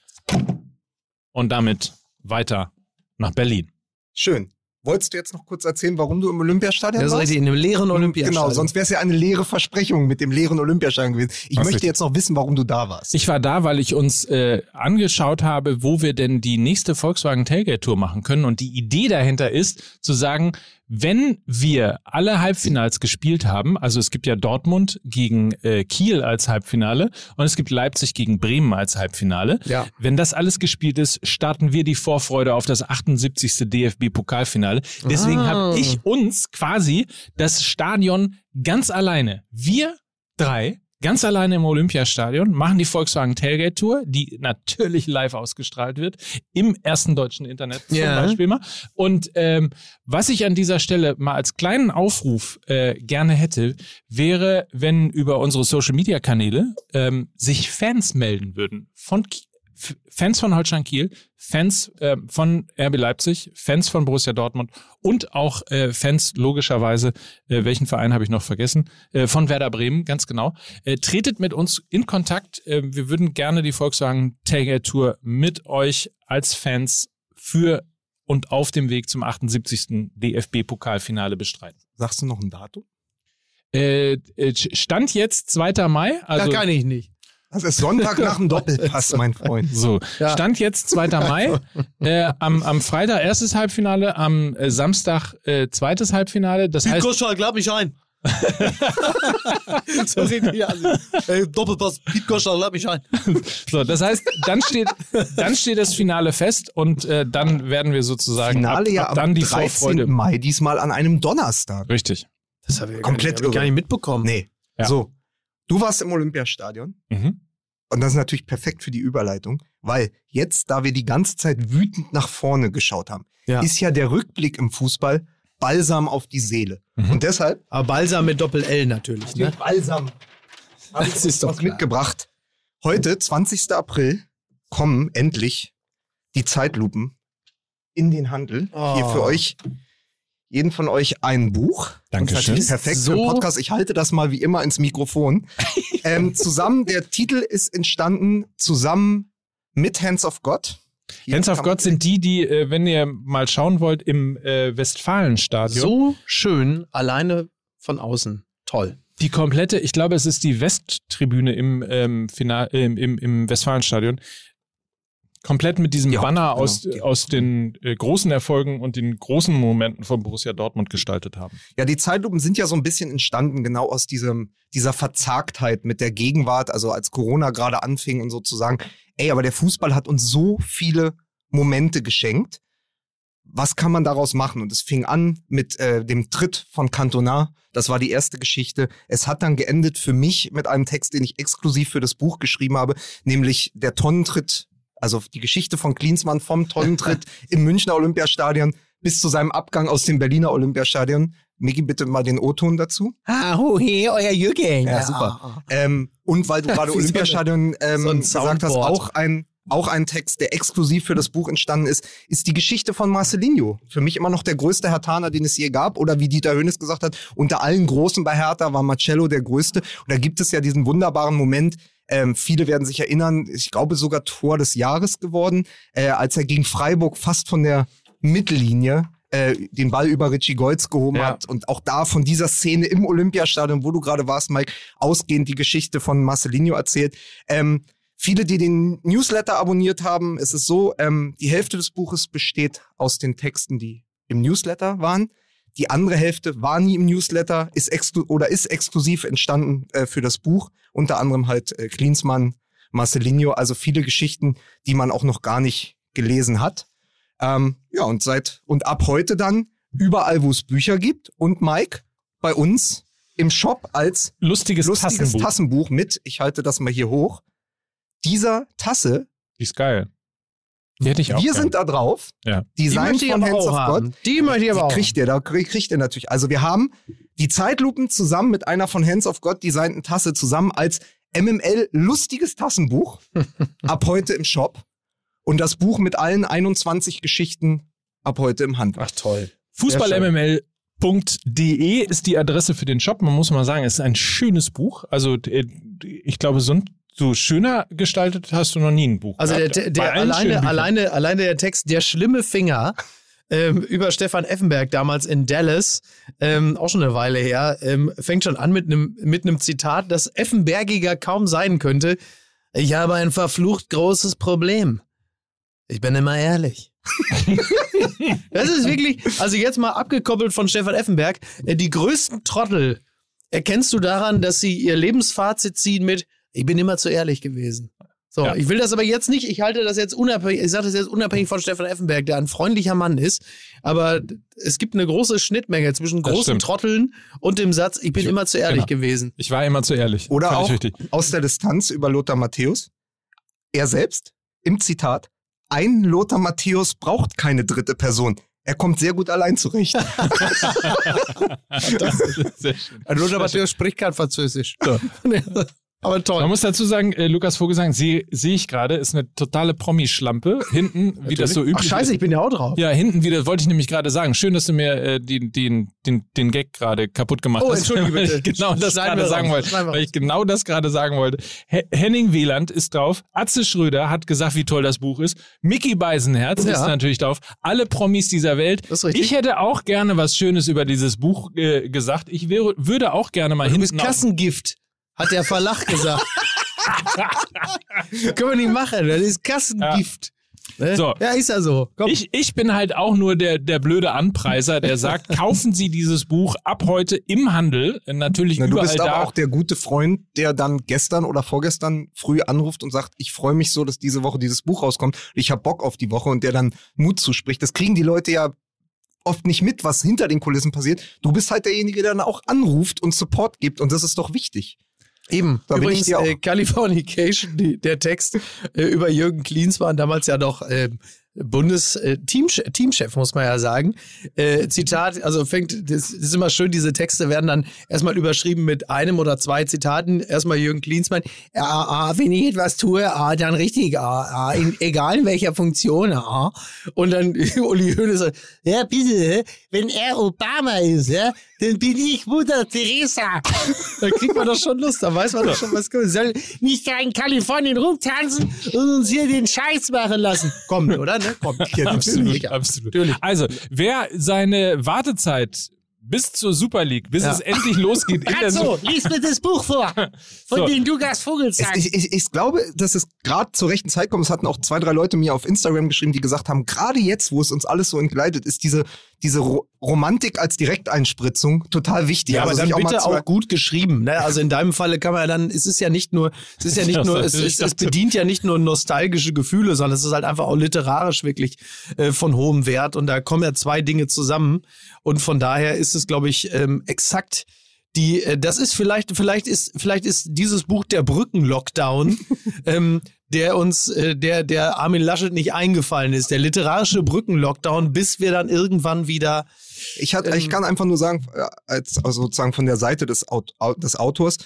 Und damit weiter nach Berlin. Schön. Wolltest du jetzt noch kurz erzählen, warum du im Olympiastadion Das ist warst? richtig, in einem leeren Olympiastadion. Genau, sonst wäre es ja eine leere Versprechung mit dem leeren Olympiastadion gewesen. Ich Was möchte ist- jetzt noch wissen, warum du da warst. Ich war da, weil ich uns äh, angeschaut habe, wo wir denn die nächste Volkswagen Tailgate Tour machen können. Und die Idee dahinter ist, zu sagen, wenn wir alle Halbfinals gespielt haben, also es gibt ja Dortmund gegen äh, Kiel als Halbfinale und es gibt Leipzig gegen Bremen als Halbfinale. Ja. Wenn das alles gespielt ist, starten wir die Vorfreude auf das 78. DFB-Pokalfinale. Deswegen Ah. habe ich uns quasi das Stadion ganz alleine, wir drei, ganz alleine im Olympiastadion, machen die Volkswagen Tailgate Tour, die natürlich live ausgestrahlt wird, im ersten deutschen Internet zum Ja. Beispiel mal. Und ähm, was ich an dieser Stelle mal als kleinen Aufruf äh, gerne hätte, wäre, wenn über unsere Social-Media-Kanäle ähm, sich Fans melden würden von Fans von Holstein Kiel, Fans äh, von RB Leipzig, Fans von Borussia Dortmund und auch äh, Fans logischerweise, äh, welchen Verein habe ich noch vergessen, äh, von Werder Bremen, ganz genau. Äh, tretet mit uns in Kontakt. Äh, wir würden gerne die Volkswagen Tailgate Tour mit euch als Fans für und auf dem Weg zum 78. DFB-Pokalfinale bestreiten. Sagst du noch ein Datum? Äh, äh, Stand jetzt 2. Mai. Also, das kann ich nicht. Das ist Sonntag nach dem Doppelpass, mein Freund. So, Ja. Stand jetzt 2. Mai. äh, am, am Freitag erstes Halbfinale, am äh, Samstag äh, zweites Halbfinale. Das heißt, Gottschalk, lad mich ein. so reden die alle. Ey, Doppelpass, Piet Gottschalk, lad mich ein. so, das heißt, dann steht, dann steht das Finale fest und äh, dann werden wir sozusagen Finale ab, ja ab am dann die 13. Vorfreude. Mai, diesmal an einem Donnerstag. Richtig. Das habe ich Komplett gar nicht, hab ich gar nicht mitbekommen. Nee. Ja. So, du warst im Olympiastadion Mhm. und das ist natürlich perfekt für die Überleitung, weil jetzt, da wir die ganze Zeit wütend nach vorne geschaut haben, Ja. ist ja der Rückblick im Fußball Balsam auf die Seele. Mhm. Und deshalb Aber Balsam mit Doppel-L natürlich, ne? Balsam Das ist doch was klar. mitgebracht. Heute, 20. April, kommen endlich die Zeitlupen in den Handel. Hier Oh. für euch, jeden von euch ein Buch. Dankeschön. Perfekt für So- den Podcast. Ich halte das mal wie immer ins Mikrofon. ähm, zusammen, der Titel ist entstanden zusammen mit Hands of God. Hier Hands of God sind die, die, äh, wenn ihr mal schauen wollt, im äh, Westfalenstadion. So schön, alleine von außen. Toll. Die komplette, ich glaube, es ist die Westtribüne im, ähm, Final, im, im, im Westfalenstadion. Komplett mit diesem Die Haupt- Banner genau, aus, die aus den äh, großen Erfolgen und den großen Momenten von Borussia Dortmund gestaltet haben. Ja, die Zeitlupen sind ja so ein bisschen entstanden, genau aus diesem, dieser Verzagtheit mit der Gegenwart, also als Corona gerade anfing und sozusagen, ey, aber der Fußball hat uns so viele Momente geschenkt. Was kann man daraus machen? Und es fing an mit äh, dem Tritt von Cantona. Das war die erste Geschichte. Es hat dann geendet für mich mit einem Text, den ich exklusiv für das Buch geschrieben habe, nämlich der Tonnentritt, also die Geschichte von Klinsmann vom Tonnentritt im Münchner Olympiastadion bis zu seinem Abgang aus dem Berliner Olympiastadion. Miki, bitte mal den O-Ton dazu. Ah, ho, hey, euer Jürgen. Ja, super. Ähm, und weil du gerade Olympiastadion ähm, so gesagt hast, auch ein, auch ein Text, der exklusiv für das Buch entstanden ist, ist die Geschichte von Marcelinho. Für mich immer noch der größte Hertaner, den es je gab. Oder wie Dieter Hönes gesagt hat, unter allen Großen bei Hertha war Marcello der größte. Und da gibt es ja diesen wunderbaren Moment, ähm, viele werden sich erinnern, ich glaube sogar Tor des Jahres geworden, äh, als er gegen Freiburg fast von der Mittellinie äh, den Ball über Richie Goltz gehoben Ja. hat und auch da von dieser Szene im Olympiastadion, wo du gerade warst, Mike, ausgehend die Geschichte von Marcelinho erzählt. Ähm, viele, die den Newsletter abonniert haben, es ist so, ähm, die Hälfte des Buches besteht aus den Texten, die im Newsletter waren. Die andere Hälfte war nie im Newsletter, ist exklu oder ist exklusiv entstanden äh, für das Buch. Unter anderem halt äh, Klinsmann, Marcelinho, also viele Geschichten, die man auch noch gar nicht gelesen hat. Ähm, ja, und seit und ab heute dann überall, wo es Bücher gibt und Mike bei uns im Shop als Lustiges, lustiges Tassenbuch. Tassenbuch mit, ich halte das mal hier hoch, dieser Tasse, Die ist geil. Die hätte ich auch wir gern. sind da drauf, Ja. Die Design ich von Hands of haben. God. Die möchte ich aber Die auch. kriegt ihr, da kriegt kriegt ihr natürlich. Also wir haben die Zeitlupen zusammen mit einer von Hands of God designten Tasse zusammen als MML lustiges Tassenbuch ab heute im Shop und das Buch mit allen 21 Geschichten ab heute im Handbuch. Ach toll. Fußballmml.de ist die Adresse für den Shop. Man muss mal sagen, es ist ein schönes Buch. Also äh, ich glaube, so, ein- so schöner gestaltet hast du noch nie ein Buch. Also der, der, der alleine, alleine, alleine der Text, der schlimme Finger ähm, über Stefan Effenberg damals in Dallas, ähm, auch schon eine Weile her, ähm, fängt schon an mit einem mit einem Zitat, das Effenbergiger kaum sein könnte. Ich habe ein verflucht großes Problem. Ich bin immer ehrlich. das ist wirklich, also jetzt mal abgekoppelt von Stefan Effenberg, äh, die größten Trottel erkennst du daran, dass sie ihr Lebensfazit ziehen mit, ich bin immer zu ehrlich gewesen. So, Ja. ich will das aber jetzt nicht, ich halte das jetzt unabhängig, ich sage das jetzt unabhängig von Stefan Effenberg, der ein freundlicher Mann ist, aber es gibt eine große Schnittmenge zwischen Das großen. Trotteln und dem Satz, ich bin Ich- immer zu ehrlich genau. gewesen. Ich war immer zu ehrlich. Oder Völlig auch richtig. aus der Distanz über Lothar Matthäus. Er selbst im Zitat, ein Lothar Matthäus braucht keine dritte Person. Er kommt sehr gut allein zurecht. Sehr schön. Lothar Matthäus spricht kein Französisch. aber toll. Man muss dazu sagen, äh, Lukas Vogelsang, sehe sehe ich gerade, ist eine totale Promischlampe. Hinten, wie das so üblich Ach scheiße, ich bin ja auch drauf. ist. Ja, hinten wieder, wollte ich nämlich gerade sagen. Schön, dass du mir äh, den, den, den, den Gag gerade kaputt gemacht Oh, hast. entschuldige weil bitte. ich genau das gerade sagen wollte. Weil ich genau das gerade sagen wollte. He Henning Wieland ist drauf. Atze Schröder hat gesagt, wie toll das Buch ist. Mickey Beisenherz Ja. ist natürlich drauf. Alle Promis dieser Welt. Das ist richtig. Ich hätte auch gerne was Schönes über dieses Buch äh, gesagt. Ich wäre, würde auch gerne mal Du bist hinten auf- Kassengift, hat der Verlag gesagt. Können wir nicht machen, das ist Kassengift. Ne? So. Ja, ist ja so. Komm. Ich, ich bin halt auch nur der, der blöde Anpreiser, der sagt, kaufen Sie dieses Buch ab heute im Handel. Natürlich Na, du überall bist da. aber auch der gute Freund, der dann gestern oder vorgestern früh anruft und sagt, ich freue mich so, dass diese Woche dieses Buch rauskommt. Ich habe Bock auf die Woche und der dann Mut zuspricht. Das kriegen die Leute ja oft nicht mit, was hinter den Kulissen passiert. Du bist halt derjenige, der dann auch anruft und Support gibt und das ist doch wichtig. Eben. Da bin ich Übrigens, dir auch- äh, Californication, die, der Text äh, über Jürgen Klinsmann, damals ja noch äh, Bundes-Teamchef, Teamchef, muss man ja sagen. Äh, Zitat, also fängt, das ist immer schön, diese Texte werden dann erstmal überschrieben mit einem oder zwei Zitaten. Erstmal Jürgen Klinsmann, ja, ah, wenn ich etwas tue, ah, dann richtig, ah, ah, in, egal in welcher Funktion, ah. Und dann Uli Hoeneß sagt, ja bitte, wenn er Obama ist, ja, dann bin ich Mutter Teresa. Da kriegt man doch schon Lust, da weiß man doch schon, was kommt. Soll nicht da in Kalifornien rumtanzen und uns hier den Scheiß machen lassen. Kommt, oder? Ne? Kommt. Ja, Absolut, natürlich. absolut. Natürlich. Also, wer seine Wartezeit bis zur Super League, bis Ja. es endlich losgeht. in der Brazzo, Su- lies mir das Buch vor, von So. dem Lukas Es, Vogelsang. ich, ich, ich glaube, dass es gerade zur rechten Zeit kommt. Es hatten auch zwei, drei Leute mir auf Instagram geschrieben, die gesagt haben, gerade jetzt, wo es uns alles so entgleitet, ist diese, diese Ro Romantik als Direkteinspritzung total wichtig. Ja, aber Also dann auch mal bitte auch gut geschrieben. Ne? Also in deinem Falle kann man ja dann, es ist ja nicht nur, es ist ja nicht nur, es, es, es bedient ja nicht nur nostalgische Gefühle, sondern es ist halt einfach auch literarisch wirklich äh, von hohem Wert und da kommen ja zwei Dinge zusammen und von daher ist es, glaube ich, ähm, exakt die, äh, das ist vielleicht, vielleicht ist, vielleicht ist dieses Buch der Brückenlockdown, ähm, der uns, äh, der, der Armin Laschet nicht eingefallen ist, der literarische Brückenlockdown, bis wir dann irgendwann wieder Ich, hat, ich Ähm, kann einfach nur sagen, äh, als, also sozusagen von der Seite des, Aut des Autors,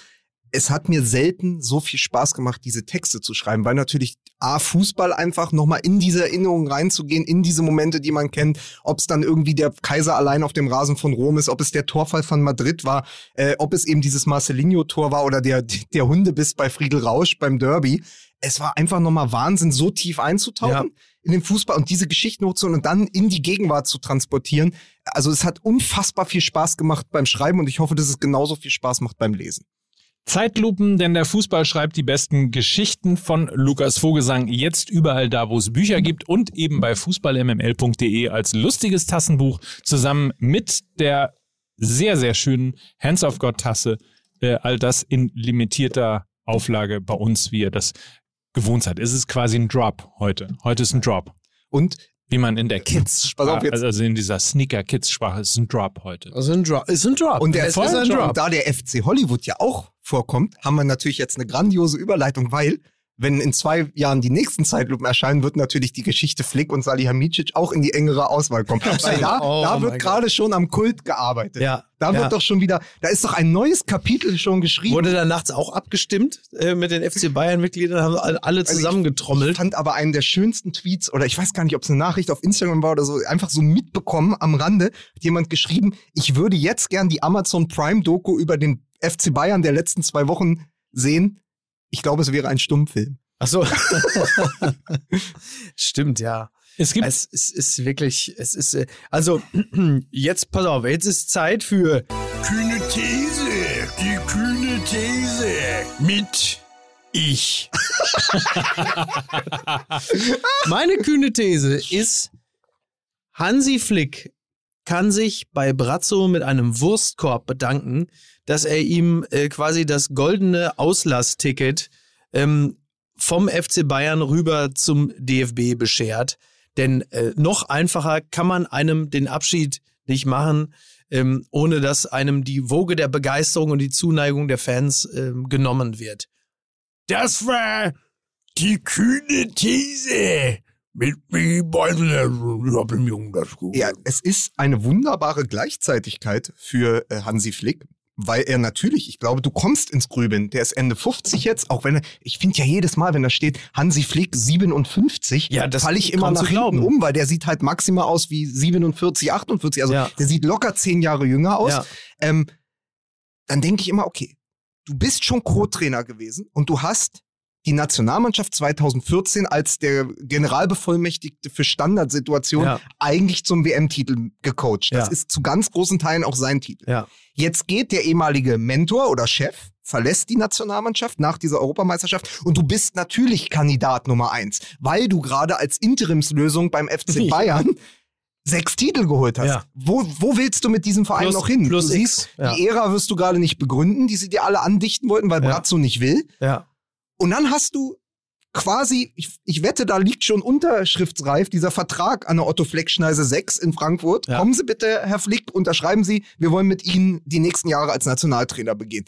es hat mir selten so viel Spaß gemacht, diese Texte zu schreiben, weil natürlich A, Fußball einfach nochmal in diese Erinnerungen reinzugehen, in diese Momente, die man kennt, ob es dann irgendwie der Kaiser allein auf dem Rasen von Rom ist, ob es der Torfall von Madrid war, äh, ob es eben dieses Marcelinho-Tor war oder der, der Hundebiss bei Friedel Rausch beim Derby. Es war einfach nochmal Wahnsinn, so tief einzutauchen in den Fußball und diese Geschichten hochzuholen und dann in die Gegenwart zu transportieren. Also es hat unfassbar viel Spaß gemacht beim Schreiben und ich hoffe, dass es genauso viel Spaß macht beim Lesen. Zeitlupen, denn der Fußball schreibt die besten Geschichten von Lukas Vogelsang jetzt überall da, wo es Bücher gibt und eben bei fußballmml.de als lustiges Tassenbuch zusammen mit der sehr, sehr schönen Hands of God Tasse. Äh, all das in limitierter Auflage bei uns, wie ihr das gewohnt seid. Es ist quasi ein Drop heute. Heute ist ein Drop. Und Wie man in der Kids, Pass auf, jetzt- also in dieser Sneaker-Kids-Sprache, ist ein Drop heute. Also ein Drop. Ist ein Drop. Und, der ist ein Drop. Drop. Und da der FC Hollywood ja auch vorkommt, haben wir natürlich jetzt eine grandiose Überleitung, weil wenn in zwei Jahren die nächsten Zeitlupen erscheinen, wird natürlich die Geschichte Flick und Salihamidzic auch in die engere Auswahl kommen. Weil da, Oh da wird gerade schon am Kult gearbeitet. Ja, Da wird ja. doch schon wieder, da ist doch ein neues Kapitel schon geschrieben. Wurde da nachts auch abgestimmt äh, mit den FC Bayern-Mitgliedern, haben alle alle Also ich- zusammengetrommelt. Ich fand aber einen der schönsten Tweets, oder ich weiß gar nicht, ob es eine Nachricht auf Instagram war oder so, einfach so mitbekommen am Rande, hat jemand geschrieben, ich würde jetzt gern die Amazon Prime-Doku über den FC Bayern der letzten zwei Wochen sehen. Ich glaube, es wäre ein Stummfilm. Ach so. Stimmt, ja. Es gibt Es, es ist wirklich, es ist, äh, also, jetzt, pass auf, jetzt ist Zeit für kühne These, die kühne These mit ich. Meine kühne These ist, Hansi Flick kann sich bei Brazzo mit einem Wurstkorb bedanken, dass er ihm äh, quasi das goldene Auslassticket ähm, vom FC Bayern rüber zum DFB beschert. Denn äh, noch einfacher kann man einem den Abschied nicht machen, ähm, ohne dass einem die Woge der Begeisterung und die Zuneigung der Fans ähm, genommen wird. Das war die kühne These mit mir Jungen das gut. Ja, es ist eine wunderbare Gleichzeitigkeit für äh, Hansi Flick, weil er natürlich, ich glaube, du kommst ins Grübeln. Der ist Ende 50 jetzt, auch wenn er, ich finde ja jedes Mal, wenn da steht Hansi Flick 57, Ja, das falle ich immer nach hinten glauben. um, weil der sieht halt maximal aus wie 47, 48. Also Ja. der sieht locker zehn Jahre jünger aus. Ja. Ähm, dann denke ich immer, okay, du bist schon Co-Trainer gewesen und du hast die Nationalmannschaft 2014 als der Generalbevollmächtigte für Standardsituationen Ja. eigentlich zum WM-Titel gecoacht. Das Ja. ist zu ganz großen Teilen auch sein Titel. Ja. Jetzt geht der ehemalige Mentor oder Chef, verlässt die Nationalmannschaft nach dieser Europameisterschaft und du bist natürlich Kandidat Nummer eins, weil du gerade als Interimslösung beim FC Bayern sechs Titel geholt hast. Ja. Wo, wo willst du mit diesem Verein Plus- noch hin? plus du X, siehst, ja. die Ära wirst du gerade nicht begründen, die sie dir alle andichten wollten, weil Ja. Brazzo nicht will. Ja. Und dann hast du quasi, ich, ich wette, da liegt schon unterschriftsreif dieser Vertrag an der Otto Fleck-Schneise 6 in Frankfurt. Ja. Kommen Sie bitte, Herr Flick, unterschreiben Sie, wir wollen mit Ihnen die nächsten Jahre als Nationaltrainer begehen.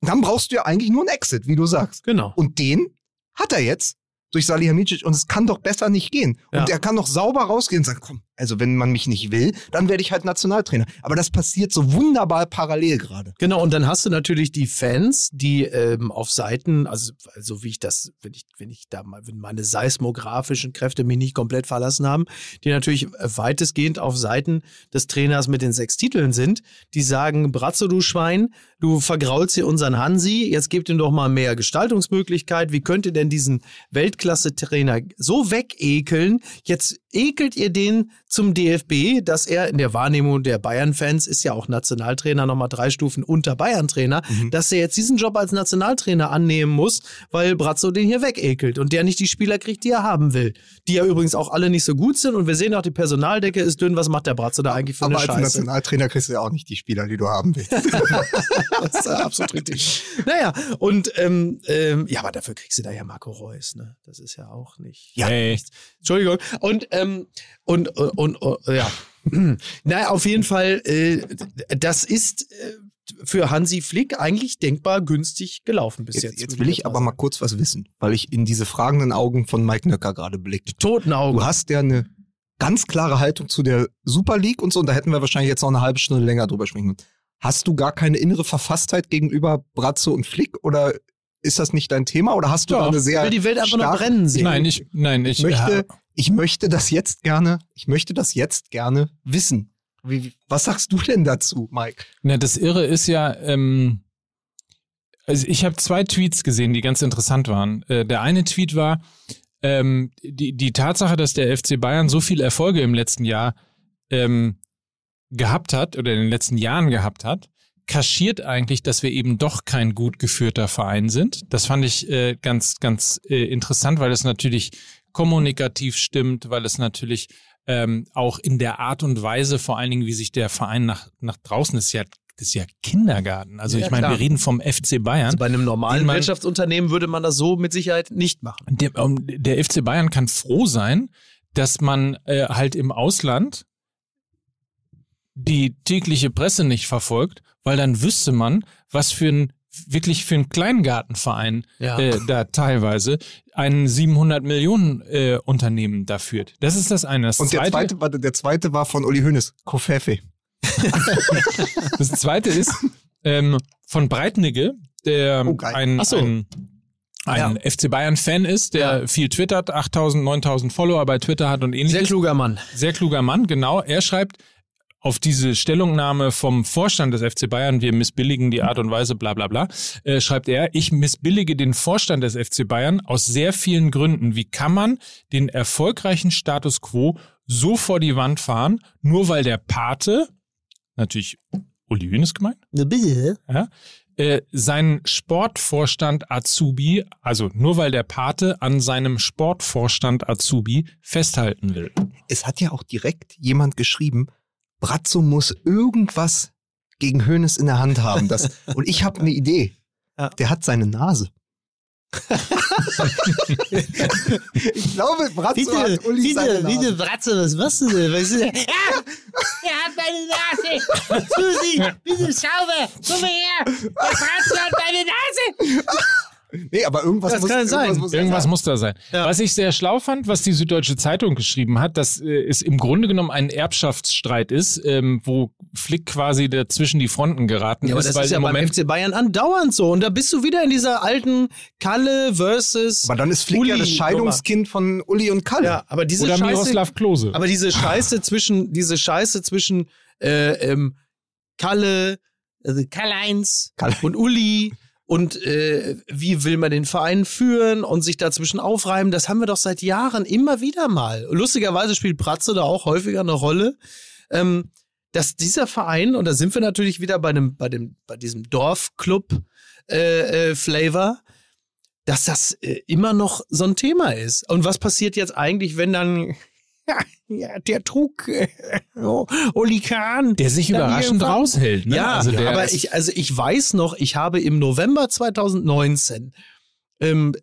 Und dann brauchst du ja eigentlich nur einen Exit, wie du sagst. Genau. Und den hat er jetzt durch Salihamidzic und es kann doch besser nicht gehen. Und Ja. er kann doch sauber rausgehen und sagen, komm, also wenn man mich nicht will, dann werde ich halt Nationaltrainer. Aber das passiert so wunderbar parallel gerade. Genau, und dann hast du natürlich die Fans, die ähm, auf Seiten, also so wie ich das, wenn ich, wenn ich da mal, wenn meine seismografischen Kräfte mich nicht komplett verlassen haben, die natürlich weitestgehend auf Seiten des Trainers mit den sechs Titeln sind, die sagen, Bratzo, du Schwein, du vergraulst hier unseren Hansi, jetzt gebt ihm doch mal mehr Gestaltungsmöglichkeit. Wie könnt ihr denn diesen Weltklasse-Trainer so wegekeln? Jetzt ekelt ihr den zum DFB, dass er in der Wahrnehmung der Bayern-Fans ist ja auch Nationaltrainer, nochmal drei Stufen unter Bayern-Trainer, Mhm. dass er jetzt diesen Job als Nationaltrainer annehmen muss, weil Brazzo den hier wegekelt und der nicht die Spieler kriegt, die er haben will. Die ja übrigens auch alle nicht so gut sind und wir sehen auch, die Personaldecke ist dünn. Was macht der Brazzo da eigentlich für Aber eine als Scheiße? Nationaltrainer kriegst du ja auch nicht die Spieler, die du haben willst. Das ist absolut richtig. Naja, und ähm, ähm, ja, aber dafür kriegst du da ja Marco Reus, ne? Das ist ja auch nicht. Ja. Hey. Entschuldigung. Und, ähm, und, und, und, und ja. naja, auf jeden Fall, äh, das ist äh, für Hansi Flick eigentlich denkbar günstig gelaufen bis jetzt. Jetzt, jetzt will ich aber mal kurz was wissen, weil ich in diese fragenden Augen von Mike Nöcker gerade blicke. Toten Augen. Du hast ja eine ganz klare Haltung zu der Super League und so, und da hätten wir wahrscheinlich jetzt noch eine halbe Stunde länger drüber sprechen können. Hast du gar keine innere Verfasstheit gegenüber Brazzo und Flick oder ist das nicht dein Thema oder hast du Doch. da eine Ich sehr will die Welt einfach noch brennen sehen. Nein, ich, nein, ich, ich möchte, ja, ich möchte das jetzt gerne, ich möchte das jetzt gerne wissen. Wie, was sagst du denn dazu, Mike? Na, das Irre ist ja, ähm, also ich habe zwei Tweets gesehen, die ganz interessant waren. Äh, der eine Tweet war, ähm, die, die Tatsache, dass der FC Bayern so viele Erfolge im letzten Jahr ähm, gehabt hat oder in den letzten Jahren gehabt hat, kaschiert eigentlich, dass wir eben doch kein gut geführter Verein sind. Das fand ich äh, ganz, ganz äh, interessant, weil es natürlich kommunikativ stimmt, weil es natürlich ähm, auch in der Art und Weise, vor allen Dingen, wie sich der Verein nach, nach draußen ist, ja, das ist ja Kindergarten. Also Ja, ich meine, wir reden vom FC Bayern. Also bei einem normalen man- Wirtschaftsunternehmen würde man das so mit Sicherheit nicht machen. Der, um, der FC Bayern kann froh sein, dass man äh, halt im Ausland die tägliche Presse nicht verfolgt, weil dann wüsste man, was für ein wirklich für einen Kleingartenverein Ja. äh, da teilweise ein 700 Millionen äh, Unternehmen da führt. Das ist das eine. Das Und der zweite, zweite, warte, der zweite war von Uli Hoeneß, Kofefe. Das zweite ist ähm, von Breitnigge, der Oh, ein, so. ein, ein FC Bayern-Fan ist, der Ja. viel twittert, 8000, 9000 Follower bei Twitter hat und ähnliches. Sehr kluger Mann. Sehr kluger Mann, genau. Er schreibt auf diese Stellungnahme vom Vorstand des FC Bayern, wir missbilligen die Art und Weise, bla bla bla, äh, schreibt er, ich missbillige den Vorstand des FC Bayern aus sehr vielen Gründen. Wie kann man den erfolgreichen Status quo so vor die Wand fahren, nur weil der Pate, natürlich Uli Hoeneß gemeint, Bitte? ja, äh, seinen Sportvorstand Azubi, also nur weil der Pate an seinem Sportvorstand Azubi festhalten will. Es hat ja auch direkt jemand geschrieben, Brazzo muss irgendwas gegen Hoeneß in der Hand haben. Das, und ich habe eine Idee. Ja. Der hat seine Nase. ich glaube, Brazzo hat Uli seine Nase. Bratze, was machst du denn? Was ist denn? Ja, er hat meine Nase. Susi, bitte sauber. Komm her. Der Bratze hat meine Nase. Nee, aber irgendwas Das muss, kann sein. irgendwas muss Irgendwas muss da sein. Ja. Was ich sehr schlau fand, was die Süddeutsche Zeitung geschrieben hat, dass äh, es im Grunde genommen ein Erbschaftsstreit ist, ähm, wo Flick quasi dazwischen die Fronten geraten Ja, aber ist, das weil ist ja im beim Moment FC Bayern andauernd so. Und da bist du wieder in dieser alten Kalle versus. Aber dann ist Flick ja Uli das Scheidungskind von Uli und Kalle. Ja, aber diese oder Scheiße. Miroslav Klose. Aber diese Scheiße zwischen, diese Scheiße zwischen äh, ähm, Kalle, also Karl-Heinz Kalle. und Uli und äh, wie will man den Verein führen und sich dazwischen aufreiben, das haben wir doch seit Jahren immer wieder mal. Lustigerweise spielt Pratze da auch häufiger eine Rolle. Ähm, dass dieser Verein, und da sind wir natürlich wieder bei dem, bei dem, bei diesem Dorfclub äh, äh, dass das äh, immer noch so ein Thema ist. Und was passiert jetzt eigentlich, wenn dann ja, ja der trug äh, oh, Oli Kahn. der sich überraschend raushält. Ne? Ja, also der aber ich, also ich weiß noch, ich habe im November 2019 ähm,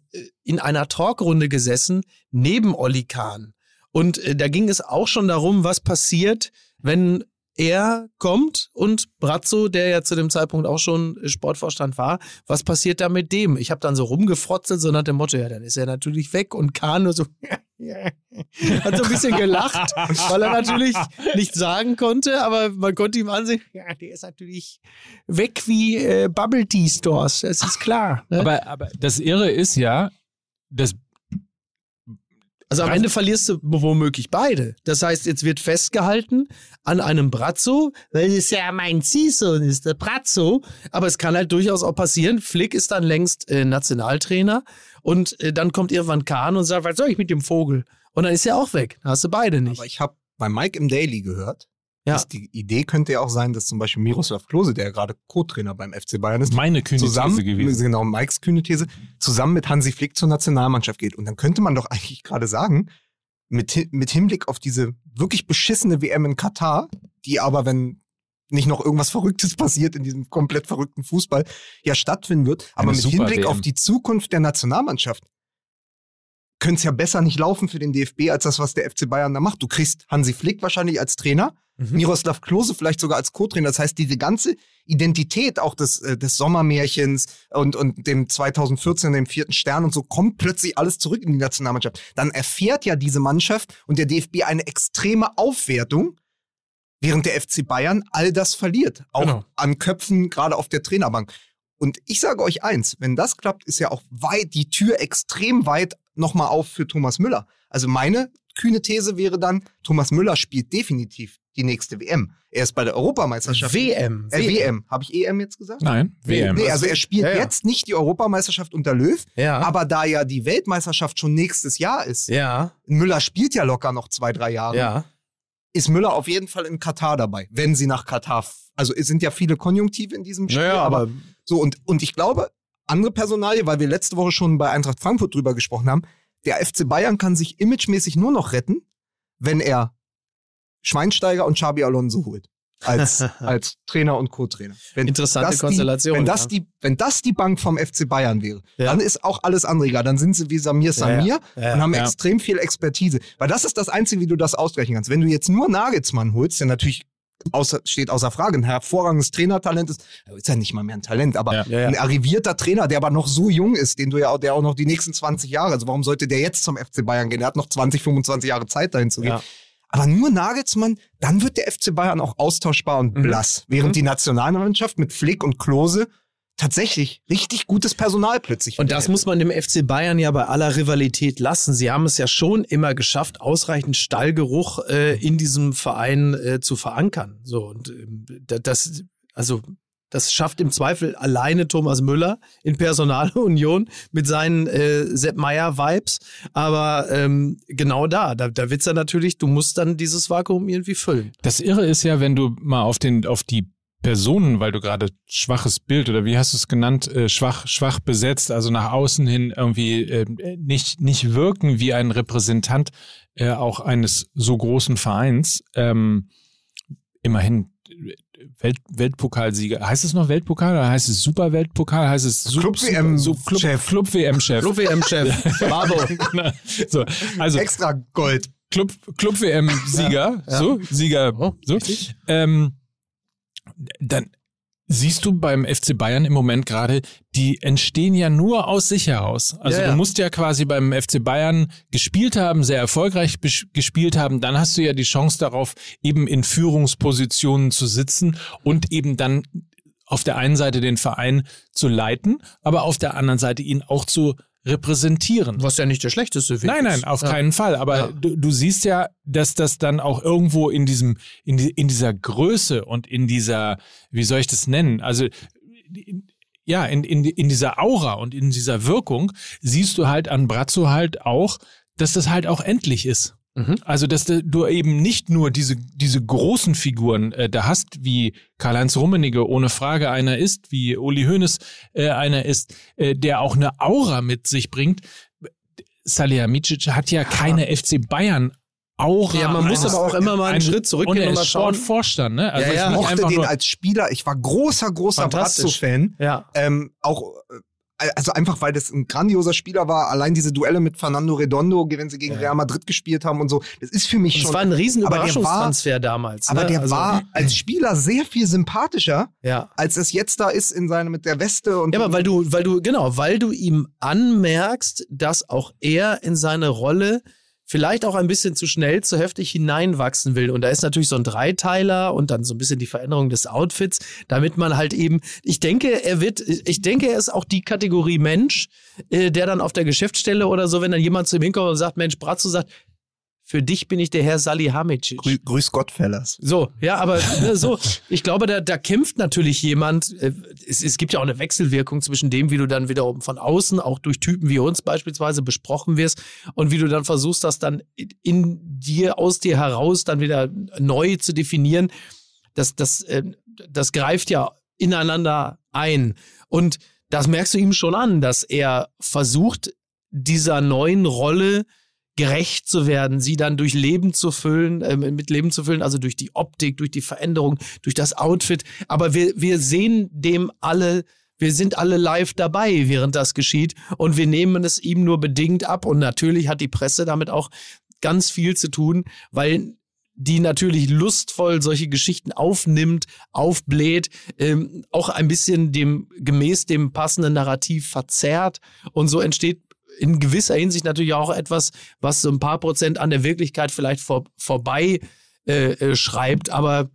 in einer Talkrunde gesessen neben Olli Kahn. Und äh, da ging es auch schon darum, was passiert, wenn er kommt und Brazzo, der ja zu dem Zeitpunkt auch schon Sportvorstand war, was passiert da mit dem? Ich habe dann so rumgefrotzelt, so nach dem Motto, ja, dann ist er natürlich weg und Kahn nur so hat so ein bisschen gelacht, weil er natürlich nichts sagen konnte, aber man konnte ihm ansehen, ja, der ist natürlich weg wie äh, Bubble Tea Stores, das ist klar. Ne? Aber, aber das Irre ist ja, dass Also am Ende verlierst du womöglich beide. Das heißt, jetzt wird festgehalten an einem Brazzo, weil es ja mein Ziehsohn ist, der Brazzo. Aber es kann halt durchaus auch passieren. Flick ist dann längst äh, Nationaltrainer und äh, dann kommt irgendwann Kahn und sagt, was soll ich mit dem Vogel? Und dann ist er auch weg. Dann hast du beide nicht. Aber ich habe bei Mike im Daily gehört, Ja. dass die Idee könnte ja auch sein, dass zum Beispiel Miroslav Klose, der ja gerade Co-Trainer beim FC Bayern ist, Meine kühne zusammen, These gewesen. genau, Mikes kühne These, zusammen mit Hansi Flick zur Nationalmannschaft geht. Und dann könnte man doch eigentlich gerade sagen, mit, mit Hinblick auf diese wirklich beschissene WM in Katar, die aber, wenn nicht noch irgendwas Verrücktes passiert in diesem komplett verrückten Fußball, ja stattfinden wird, aber Eine mit Hinblick WM. auf die Zukunft der Nationalmannschaft könnte es ja besser nicht laufen für den DFB als das, was der FC Bayern da macht. Du kriegst Hansi Flick wahrscheinlich als Trainer, Mhm. Miroslav Klose vielleicht sogar als Co-Trainer. Das heißt, diese ganze Identität auch des, äh, des Sommermärchens und, und dem 2014, dem vierten Stern und so, kommt plötzlich alles zurück in die Nationalmannschaft. Dann erfährt ja diese Mannschaft und der DFB eine extreme Aufwertung, während der FC Bayern all das verliert. Auch Genau. an Köpfen, gerade auf der Trainerbank. Und ich sage euch eins, wenn das klappt, ist ja auch weit, die Tür extrem weit nochmal auf für Thomas Müller. Also meine kühne These wäre dann, Thomas Müller spielt definitiv die nächste WM. Er ist bei der Europameisterschaft. WM. Äh, WM. Habe ich EM jetzt gesagt? Nein, WM. Nee, also er spielt Ja, ja. jetzt nicht die Europameisterschaft unter Löw, Ja. aber da ja die Weltmeisterschaft schon nächstes Jahr ist, ja. Müller spielt ja locker noch zwei, drei Jahre, Ja. ist Müller auf jeden Fall in Katar dabei, wenn sie nach Katar, also es sind ja viele Konjunktive in diesem Spiel, Naja, aber aber so und, und ich glaube, andere Personalie, weil wir letzte Woche schon bei Eintracht Frankfurt drüber gesprochen haben, der FC Bayern kann sich imagemäßig nur noch retten, wenn er Schweinsteiger und Xabi Alonso holt. Als, als Trainer und Co-Trainer. Interessante das Konstellation, Die, wenn, das ja. die, wenn das die Bank vom FC Bayern wäre, Ja. dann ist auch alles andere egal. Dann sind sie wie Samir Samir Ja, und haben extrem viel Expertise. Weil das ist das Einzige, wie du das ausgleichen kannst. Wenn du jetzt nur Nagelsmann holst, der natürlich außer, steht außer Frage, ein hervorragendes Trainertalent ist, ist ja nicht mal mehr ein Talent, aber Ja. Ja, ja. ein arrivierter Trainer, der aber noch so jung ist, den du ja auch, der auch noch die nächsten 20 Jahre, also warum sollte der jetzt zum FC Bayern gehen? Der hat noch 20, 25 Jahre Zeit dahin zu gehen. Aber nur Nagelsmann, dann wird der FC Bayern auch austauschbar und Mhm. blass. Während Mhm. die Nationalmannschaft mit Flick und Klose tatsächlich richtig gutes Personal plötzlich Und das hätte. muss man dem FC Bayern ja bei aller Rivalität lassen. Sie haben es ja schon immer geschafft, ausreichend Stallgeruch äh, in diesem Verein äh, zu verankern. So und da- das, also das schafft im Zweifel alleine Thomas Müller in Personalunion mit seinen äh, Sepp Meyer Vibes. Aber ähm, genau da, da, da wird's ja natürlich, du musst dann dieses Vakuum irgendwie füllen. Das Irre ist ja, wenn du mal auf den, auf die Personen, weil du gerade schwaches Bild oder wie hast du es genannt, äh, schwach, schwach besetzt, also nach außen hin irgendwie äh, nicht, nicht wirken wie ein Repräsentant äh, auch eines so großen Vereins. Ähm, immerhin Welt, Weltpokalsieger. Heißt es noch Weltpokal oder heißt es Superweltpokal? Heißt es Su- Club Super- WM Su- Club, Chef. Club WM-Chef. Club-WM-Chef, Bravo. so, also extra Gold. Club, Club WM Sieger, Ja, ja. so, Sieger, Oh, so. richtig. Ähm, dann siehst du beim FC Bayern im Moment gerade, die entstehen ja nur aus sich heraus. Also Ja, ja. du musst ja quasi beim FC Bayern gespielt haben, sehr erfolgreich gespielt haben, dann hast du ja die Chance darauf, eben in Führungspositionen zu sitzen und eben dann auf der einen Seite den Verein zu leiten, aber auf der anderen Seite ihn auch zu repräsentieren. Was ja nicht der schlechteste Weg Nein, nein, ist. auf Ja. keinen Fall. Aber Ja. du, du siehst ja, dass das dann auch irgendwo in diesem, in, die, in dieser Größe und in dieser, wie soll ich das nennen? Also ja, in, in, in dieser Aura und in dieser Wirkung siehst du halt an Brazzo halt auch, dass das halt auch endlich ist. Mhm. Also, dass du eben nicht nur diese, diese großen Figuren äh, da hast, wie Karl-Heinz Rummenigge ohne Frage einer ist, wie Uli Hoeneß äh, einer ist, äh, der auch eine Aura mit sich bringt. Salihamidzic hat ja keine FC Bayern Aura. Ja, man muss aber auch immer mal einen eines- Schritt zurückgehen und er und ist mal schauen. Sportvorstand, ne? Also Ja, ja. Ich mochte den als Spieler. Ich war großer, großer. Brazzo-Fan. Ja. Ähm, auch, äh, also einfach, weil das ein grandioser Spieler war. Allein diese Duelle mit Fernando Redondo, wenn sie gegen Ja. Real Madrid gespielt haben und so. Das ist für mich Das schon. war ein riesen aber der war- Überraschungstransfer damals. aber ne? der Also, war als Spieler sehr viel sympathischer, Ja. als es jetzt da ist in seine mit der Weste und. Ja, aber weil du, weil du, genau, weil du ihm anmerkst, dass auch er in seine Rolle vielleicht auch ein bisschen zu schnell, zu heftig hineinwachsen will. Und da ist natürlich so ein Dreiteiler und dann so ein bisschen die Veränderung des Outfits, damit man halt eben, ich denke, er wird, ich denke, er ist auch die Kategorie Mensch, äh, der dann auf der Geschäftsstelle oder so, wenn dann jemand zu ihm hinkommt und sagt, Mensch, Bratzo sagt, für dich bin ich der Herr Salihamidzic. Grü Grüß Gott, Fellas. So, ja, aber ne, so, ich glaube, da, da kämpft natürlich jemand. Äh, es, es gibt ja auch eine Wechselwirkung zwischen dem, wie du dann wiederum von außen, auch durch Typen wie uns beispielsweise, besprochen wirst und wie du dann versuchst, das dann in dir, aus dir heraus dann wieder neu zu definieren. Das, das, äh, das greift ja ineinander ein. Und das merkst du ihm schon an, dass er versucht, dieser neuen Rolle gerecht zu werden, sie dann durch Leben zu füllen, äh, mit Leben zu füllen, also durch die Optik, durch die Veränderung, durch das Outfit. Aber wir, wir sehen dem alle, wir sind alle live dabei, während das geschieht und wir nehmen es ihm nur bedingt ab. Und natürlich hat die Presse damit auch ganz viel zu tun, weil die natürlich lustvoll solche Geschichten aufnimmt, aufbläht, ähm, auch ein bisschen dem gemäß dem passenden Narrativ verzerrt und so entsteht in gewisser Hinsicht natürlich auch etwas, was so ein paar Prozent an der Wirklichkeit vielleicht vor, vorbei äh, äh, schreibt. Aber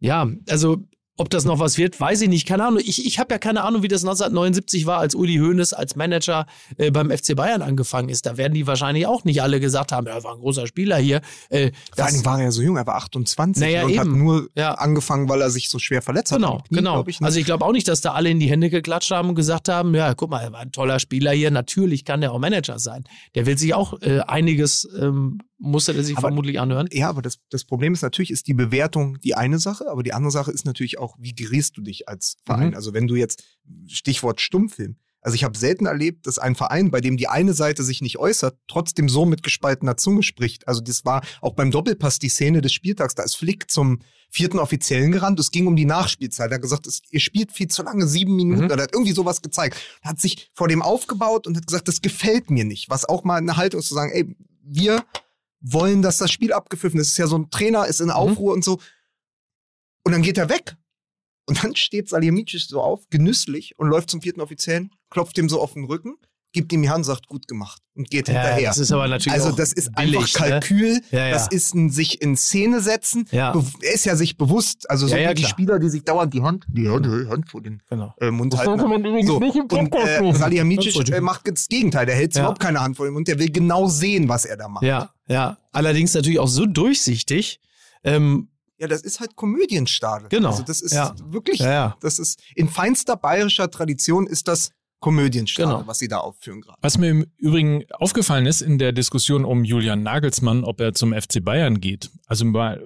ja, also ob das noch was wird, weiß ich nicht. Keine Ahnung. Ich, ich habe ja keine Ahnung, wie das 1979 war, als Uli Hoeneß als Manager äh, beim FC Bayern angefangen ist. Da werden die wahrscheinlich auch nicht alle gesagt haben, er war ein großer Spieler hier. Äh, Vor allem war er ja so jung, er war 28 naja, und eben. hat nur Ja. angefangen, weil er sich so schwer verletzt Genau, hat. Knie, genau. Ich, ne? also ich glaube auch nicht, dass da alle in die Hände geklatscht haben und gesagt haben, ja, guck mal, er war ein toller Spieler hier, natürlich kann der auch Manager sein. Der will sich auch äh, einiges, ähm, musste er sich Aber- vermutlich anhören. Ja, aber das, das Problem ist natürlich, ist die Bewertung die eine Sache, aber die andere Sache ist natürlich auch, wie gerätst du dich als Verein? Mhm. Also wenn du jetzt, Stichwort Stummfilm, also ich habe selten erlebt, dass ein Verein, bei dem die eine Seite sich nicht äußert, trotzdem so mit gespaltener Zunge spricht. Also das war auch beim Doppelpass die Szene des Spieltags, da ist Flick zum vierten Offiziellen gerannt, es ging um die Nachspielzeit. Er hat gesagt, es, ihr spielt viel zu lange, sieben Minuten, Mhm. oder hat irgendwie sowas gezeigt. Hat sich vor dem aufgebaut und hat gesagt, das gefällt mir nicht. Was auch mal eine Haltung ist zu sagen, ey, wir wollen, dass das Spiel abgepfiffen ist. Es ist ja so ein Trainer, ist in Aufruhr und so. Und dann geht er weg. Und dann steht Salihamidzic so auf, genüsslich, und läuft zum vierten Offiziellen, klopft ihm so auf den Rücken, gibt ihm die Hand, sagt, gut gemacht und geht hinterher. das ist aber natürlich also auch das ist billig, einfach Kalkül, Ne? Ja, ja. das ist ein sich in Szene setzen. Ja. Er ist ja sich bewusst, also so Ja, ja, wie die. Spieler, die sich dauernd die Hand, die Hand, die Hand vor den Genau. äh, Mund Das halten. sollte man übrigens So, nicht im und Podcast äh, machen. Salihamidzic Das äh, macht das Gegenteil. Der hält Ja. überhaupt keine Hand vor dem Mund. Der will genau sehen, was er da macht. Ja, ja. Allerdings natürlich auch so durchsichtig. Ähm, Ja, das ist halt Komödienstadel. Genau. Also das ist Ja. wirklich, ja, ja. das ist in feinster bayerischer Tradition ist das Komödienstadel, Genau. was sie da aufführen gerade. Was mir im Übrigen aufgefallen ist in der Diskussion um Julian Nagelsmann, ob er zum FC Bayern geht, also mal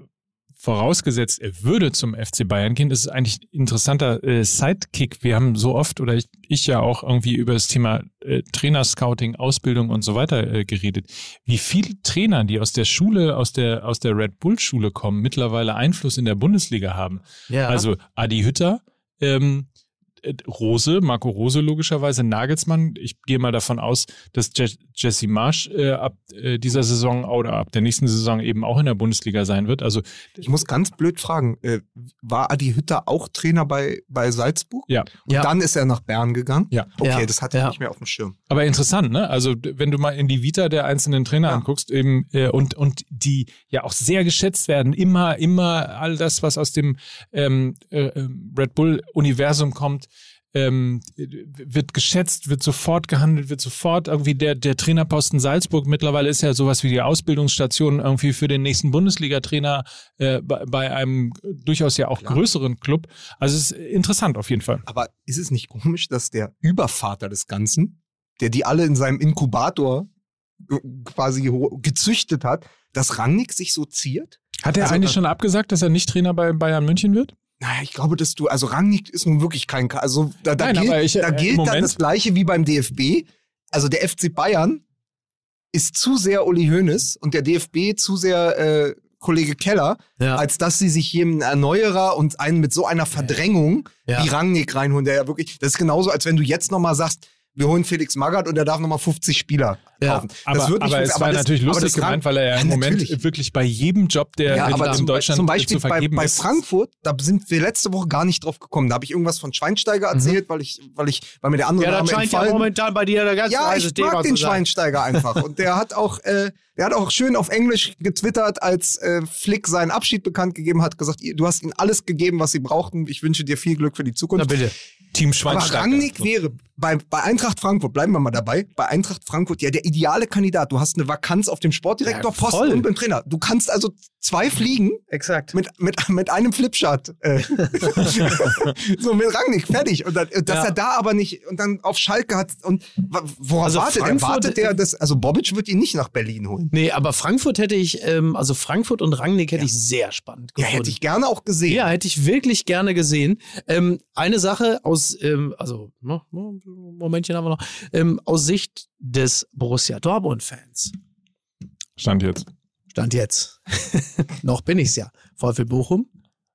vorausgesetzt, er würde zum FC Bayern gehen, ist es eigentlich ein interessanter äh, Sidekick. Wir haben so oft, oder ich, ich ja auch irgendwie über das Thema äh, Trainerscouting, Ausbildung und so weiter äh, geredet. Wie viele Trainer, die aus der Schule, aus der, aus der Red Bull Schule kommen, mittlerweile Einfluss in der Bundesliga haben. ja. Also Adi Hütter, ähm, äh, Rose, Marco Rose logischerweise, Nagelsmann. Ich gehe mal davon aus, dass Je Jesse Marsch äh, ab äh, dieser Saison oder ab der nächsten Saison eben auch in der Bundesliga sein wird. Also Ich muss ganz blöd fragen, äh, war Adi Hütter auch Trainer bei, bei Salzburg? ja, Und Ja. dann ist er nach Bern gegangen? Ja. Okay, Ja. das hatte ich Ja. nicht mehr auf dem Schirm. aber interessant, ne? Also wenn du mal in die Vita der einzelnen Trainer Ja. anguckst, eben äh, und und die ja auch sehr geschätzt werden, immer immer all das, was aus dem ähm, äh, ähm, Red Bull Universum kommt. Ähm, wird geschätzt, wird sofort gehandelt, wird sofort irgendwie der, der Trainerposten Salzburg mittlerweile ist ja sowas wie die Ausbildungsstation irgendwie für den nächsten Bundesliga-Trainer äh, bei, bei einem durchaus ja auch Klar. größeren Club. Also es ist interessant auf jeden Fall. Aber ist es nicht komisch, dass der Übervater des Ganzen, der die alle in seinem Inkubator quasi gezüchtet hat, dass Rangnick sich so ziert? Hat er Also, eigentlich schon abgesagt, dass er nicht Trainer bei Bayern München wird? Naja, ich glaube, dass du, also Rangnick ist nun wirklich kein, also da, da Nein, gilt, ich, äh, da im gilt dann das Gleiche wie beim DFB. Also der FC Bayern ist zu sehr Uli Hoeneß und der DFB zu sehr äh, Kollege Keller, ja. als dass sie sich jemanden Erneuerer und einen mit so einer Verdrängung Ja. wie Rangnick reinholen, der ja wirklich, das ist genauso, als wenn du jetzt nochmal sagst, wir holen Felix Magath und er darf nochmal 50 Spieler Ja, kaufen. Aber, das wird nicht aber es funktionieren. war Aber das- natürlich aber lustig gemeint, weil er ja im Ja, Moment natürlich. wirklich bei jedem Job, der Ja, in, aber in zum, Deutschland zum Beispiel zu vergeben bei, bei. Frankfurt, da sind wir letzte Woche gar nicht drauf gekommen. Da habe ich irgendwas von Schweinsteiger erzählt, weil ich, weil ich, weil mir der andere Ja, Name scheint ja entfallen. momentan bei dir der ganz Ja, ich Thema mag den. Schweinsteiger einfach. Und der hat auch, äh, der hat auch schön auf Englisch getwittert, als äh, Flick seinen Abschied bekannt gegeben hat, gesagt, du hast ihnen alles gegeben, was sie brauchten. Ich wünsche dir viel Glück für die Na Zukunft. bitte. Team Aber Schweinsteiger. Rangnick wäre bei, bei Eintracht Frankfurt, bleiben wir mal dabei, bei Eintracht Frankfurt ja der ideale Kandidat. Du hast eine Vakanz auf dem Sportdirektorposten Ja, und beim Trainer. Du kannst also zwei fliegen Exakt. mit, mit, mit einem Flipchart. Äh. so mit Rangnick, fertig. Und, dann, dass Ja. er da aber nicht und dann auf Schalke hat und worauf Also wartet er? Frankfurt- Wartet der, dass, also Bobic wird ihn nicht nach Berlin holen. Nee, aber Frankfurt hätte ich, ähm, also Frankfurt und Rangnick hätte ich sehr spannend Ja, gefunden. hätte ich gerne auch gesehen. Ja, hätte ich wirklich gerne gesehen. Ähm, eine Sache aus, ähm, also, no, no, Momentchen haben wir noch, ähm, aus Sicht des Borussia Dortmund-Fans. Stand jetzt. Stand jetzt. noch bin ich's ja. VfL Bochum.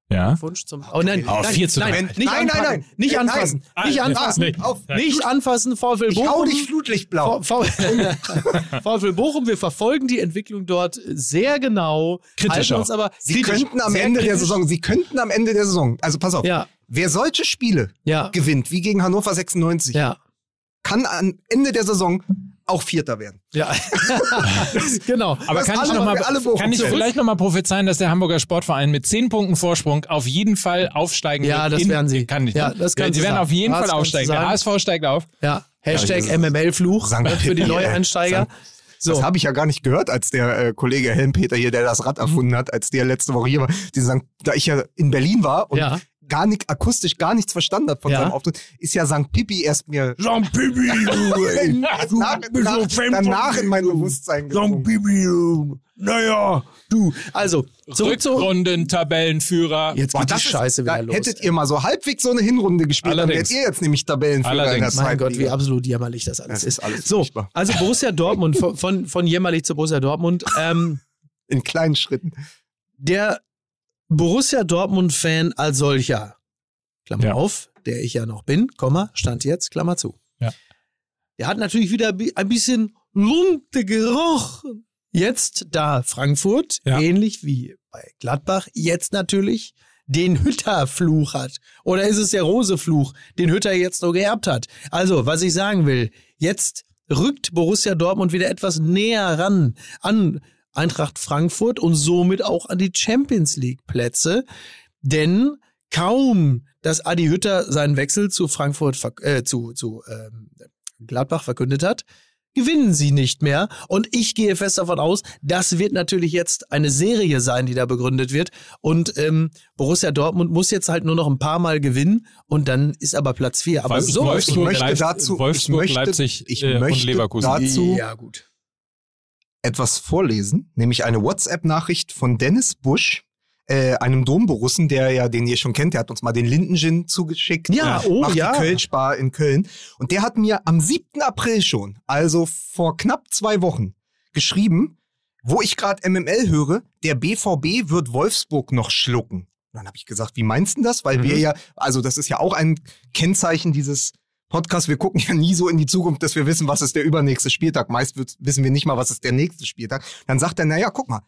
Ja. Wunsch zum. Oh nein, Oh, nein, 4 zu nein, 3. nicht Nein, nein, anfassen, nein. Nicht nein. anfassen. Ah, Nicht anfassen. nee. auf. Nicht anfassen, VfL Ich Bochum. hau dich flutlichtblau. VfL Bochum, wir verfolgen die Entwicklung dort sehr genau. Kritisch uns aber Sie kritisch, könnten am Ende der kritisch. Saison, sie könnten am Ende der Saison, also pass auf, Ja, wer solche Spiele ja, gewinnt, wie gegen Hannover 96, ja, kann am Ende der Saison auch Vierter werden. ja. genau. Aber Das kann ich, noch mal, kann ich vielleicht noch mal prophezeien, dass der Hamburger Sportverein mit 10 Punkten Vorsprung auf jeden Fall aufsteigen Ja, wird? das in- werden sie. Kann nicht. Ja, ne? das kannst Sie du werden sagen. auf jeden Das Fall aufsteigen. Der. HSV steigt auf. Ja, Hashtag Ja, das MML-Fluch Sankt ne, für die. Neueinsteiger. Sankt- Das So, habe ich ja gar nicht gehört, als der äh, Kollege Helmpeter hier, der das Rad erfunden hat, als der letzte Woche hier war. Die sagen, da ich ja in Berlin war und Ja. Gar nicht akustisch gar nichts verstanden habe von Ja. seinem Auftritt, ist ja St. Pippi erst mir Jean Pipi, du, ey. erst nach, nach, danach in mein Bewusstsein gedrungen. Pipi, du. naja, du. Also, zurück zu... Rückrunden-Tabellenführer. Jetzt Boah, geht die das ist- Scheiße da wieder los. Hättet ihr mal so halbwegs so eine Hinrunde gespielt, Allerdings. dann wärt ihr jetzt nämlich Tabellenführer in der Allerdings. Mein Gott, wie absolut jämmerlich das alles Das ist. ist alles So, furchtbar. also Borussia Dortmund, von, von, von jämmerlich zu Borussia Dortmund. Ähm, In kleinen Schritten. der Borussia Dortmund-Fan als solcher, Klammer Ja. auf, der ich ja noch bin, Komma, stand jetzt, Klammer zu. Ja. Der hat natürlich wieder ein bisschen Lunte gerochen. Jetzt, da Frankfurt, Ja. ähnlich wie bei Gladbach, jetzt natürlich den Hütter-Fluch hat. Oder ist es der Rose-Fluch, den Hütter jetzt so geerbt hat? Also, was ich sagen will, jetzt rückt Borussia Dortmund wieder etwas näher ran an Eintracht Frankfurt und somit auch an die Champions League Plätze. Denn kaum, dass Adi Hütter seinen Wechsel zu Frankfurt, äh, zu, zu ähm, Gladbach verkündet hat, gewinnen sie nicht mehr. Und ich gehe fest davon aus, das wird natürlich jetzt eine Serie sein, die da begründet wird. Und ähm, Borussia Dortmund muss jetzt halt nur noch ein paar Mal gewinnen und dann ist aber Platz vier. Aber Wolf- so Wolfsburg, ich möchte dazu- ich Wolfsburg möchte- Leipzig ich äh, und möchte Leverkusen. dazu- ja gut. Etwas vorlesen, nämlich eine WhatsApp-Nachricht von Dennis Busch, äh, einem Domborussen, der ja, den ihr schon kennt, der hat uns mal den Lindengin zugeschickt. Ja, oh, macht ja. die Kölschbar in Köln. Und der hat mir am 7. April schon, also vor knapp zwei Wochen, geschrieben, wo ich gerade MML höre, der BVB wird Wolfsburg noch schlucken. Und dann habe ich gesagt, wie meinst du das? Weil wir Mhm. ja, also das ist ja auch ein Kennzeichen dieses Podcast. Wir gucken ja nie so in die Zukunft, dass wir wissen, was ist der übernächste Spieltag. Meist wird, wissen wir nicht mal, was ist der nächste Spieltag. Dann sagt er, naja, guck mal,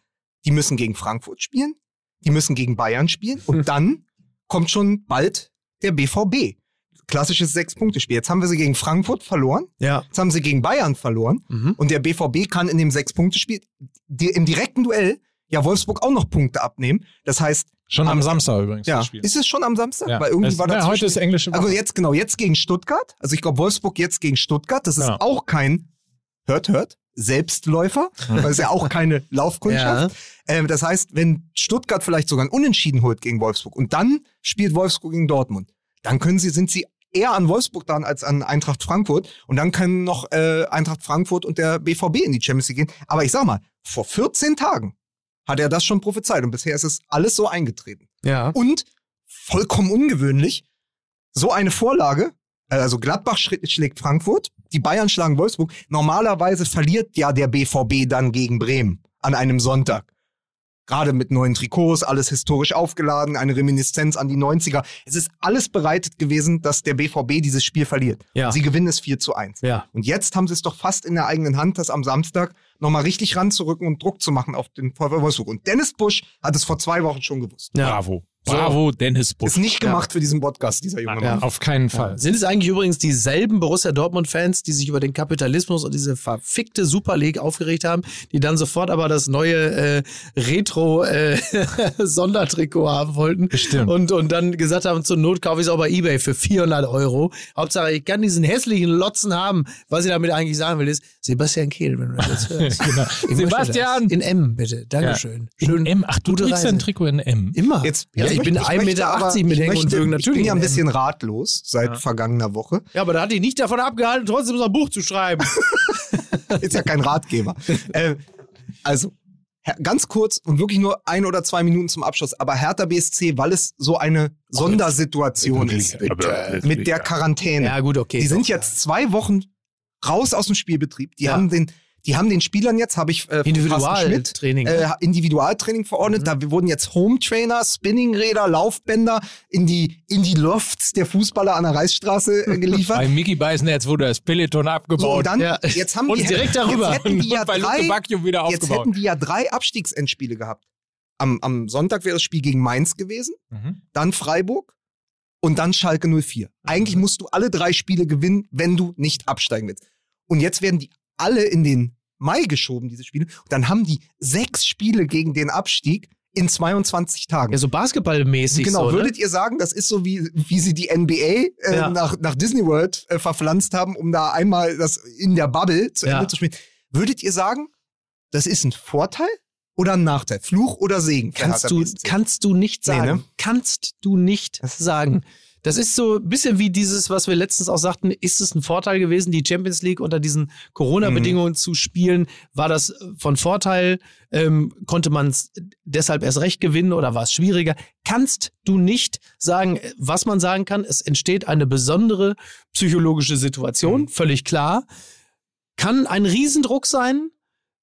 die müssen gegen Frankfurt spielen, die müssen gegen Bayern spielen und dann kommt schon bald der BVB. Klassisches Sechs-Punkte-Spiel. Jetzt haben wir sie gegen Frankfurt verloren, Ja. jetzt haben sie gegen Bayern verloren Mhm. und der BVB kann in dem Sechs-Punkte-Spiel im direkten Duell ja Wolfsburg auch noch Punkte abnehmen. Das heißt, Schon am Am- Samstag übrigens. ja, das ist es schon am Samstag? Ja. Weil irgendwie es, war na, dazwischen- heute ist englische Woche. also jetzt genau, jetzt gegen Stuttgart. Also ich glaube Wolfsburg jetzt gegen Stuttgart. Das ist Ja. auch kein, hört, hört, Selbstläufer. weil es ja auch keine Laufkundschaft. Ähm, das heißt, wenn Stuttgart vielleicht sogar ein Unentschieden holt gegen Wolfsburg und dann spielt Wolfsburg gegen Dortmund, dann können sie, sind sie eher an Wolfsburg dran als an Eintracht Frankfurt. Und dann können noch äh, Eintracht Frankfurt und der BVB in die Champions League gehen. Aber ich sag mal, vor 14 Tagen hat er das schon prophezeit und bisher ist es alles so eingetreten. Ja. Und vollkommen ungewöhnlich, so eine Vorlage, äh, also Gladbach schlägt Frankfurt, die Bayern schlagen Wolfsburg. Normalerweise verliert ja der BVB dann gegen Bremen an einem Sonntag. Gerade mit neuen Trikots, alles historisch aufgeladen, eine Reminiszenz an die 90er. Es ist alles bereitet gewesen, dass der BVB dieses Spiel verliert. Ja. Sie gewinnen es 4 zu 1. Ja. Und jetzt haben sie es doch fast in der eigenen Hand, das am Samstag nochmal richtig ranzurücken und Druck zu machen auf den VfL Wolfsburg. Und Dennis Busch hat es vor zwei Wochen schon gewusst. Ja. Bravo. Bravo, Dennis Busch. Ist nicht gemacht für diesen Podcast, dieser junge Ja, Mann. auf keinen Fall. Sind es eigentlich übrigens dieselben Borussia Dortmund-Fans, die sich über den Kapitalismus und diese verfickte Super League aufgeregt haben, die dann sofort aber das neue äh, Retro-Sondertrikot haben wollten Bestimmt. und, und dann gesagt haben, zur Not kaufe ich es auch bei Ebay für 400 Euro. Hauptsache, ich kann diesen hässlichen Lotzen haben. Was ich damit eigentlich sagen will, ist, Sebastian Kehl, wenn du das jetzt hörst. Genau. Ich Sebastian! das. In M, bitte. Dankeschön. In M. Ach, du trägst Reise. ein Trikot in M. Immer. Jetzt, ja, ich möchte- bin 1,80 möchte Meter mit ich Hängen und Würgen natürlich. Ich bin ja ein bisschen ratlos seit vergangener Woche. Ja, aber da hat die nicht davon abgehalten, trotzdem so ein Buch zu schreiben. Ist ja kein Ratgeber. äh, also, ganz kurz und wirklich nur ein oder zwei Minuten zum Abschluss. Aber Hertha BSC, weil es so eine Sondersituation ist mit der Quarantäne. ja, gut, okay. Die sind jetzt zwei Wochen raus aus dem Spielbetrieb. Die Ja. haben den, die haben den Spielern jetzt, habe ich äh, Individualtraining. äh, Individualtraining verordnet. Da wurden jetzt Home Trainer, Spinningräder, Laufbänder in die, in die Lofts der Fußballer an der Reichsstraße äh, geliefert. Bei Mickey Beisenherz wurde das Peloton So, abgebaut. und dann, Ja. jetzt haben Und die, direkt darüber. Jetzt hätten die ja bei drei, jetzt hätten die ja drei Abstiegsendspiele gehabt. Am, am Sonntag wäre das Spiel gegen Mainz gewesen, Mhm. dann Freiburg und dann Schalke 04. Eigentlich musst du alle drei Spiele gewinnen, wenn du nicht absteigen willst. Und jetzt werden die alle in den Mai geschoben, diese Spiele. Und dann haben die sechs Spiele gegen den Abstieg in 22 Tagen. ja, so basketballmäßig. Genau, so, ne? würdet ihr sagen, das ist so wie, wie sie die NBA äh, Ja. nach, nach Disney World äh, verpflanzt haben, um da einmal das in der Bubble zu Ja. Ende zu spielen? Würdet ihr sagen, das ist ein Vorteil oder ein Nachteil? Fluch oder Segen? Kannst du, kannst du nicht Nee, sagen. ne? Kannst du nicht sagen. Das ist so ein bisschen wie dieses, was wir letztens auch sagten, ist es ein Vorteil gewesen, die Champions League unter diesen Corona-Bedingungen Mhm. zu spielen? War das von Vorteil? Ähm, konnte man es deshalb erst recht gewinnen oder war es schwieriger? Kannst du nicht sagen, was man sagen kann, es entsteht eine besondere psychologische Situation, Mhm. völlig klar. Kann ein Riesendruck sein,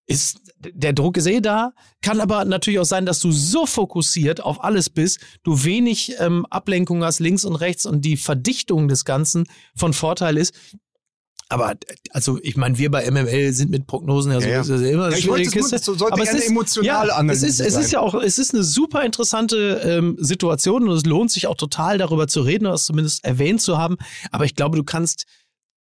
ist der Druck ist eh da, kann aber natürlich auch sein, dass du so fokussiert auf alles bist, du wenig ähm, Ablenkung hast links und rechts und die Verdichtung des Ganzen von Vorteil ist. Aber also ich meine, wir bei MML sind mit Prognosen ja, Ja, ja. sowieso immer eine Ja, ich wollte es Kiste. das sollte Aber es ist- emotionale ja, es ist, es ist ja auch, es ist eine super interessante ähm, Situation und es lohnt sich auch total darüber zu reden oder es zumindest erwähnt zu haben. Aber ich glaube, du kannst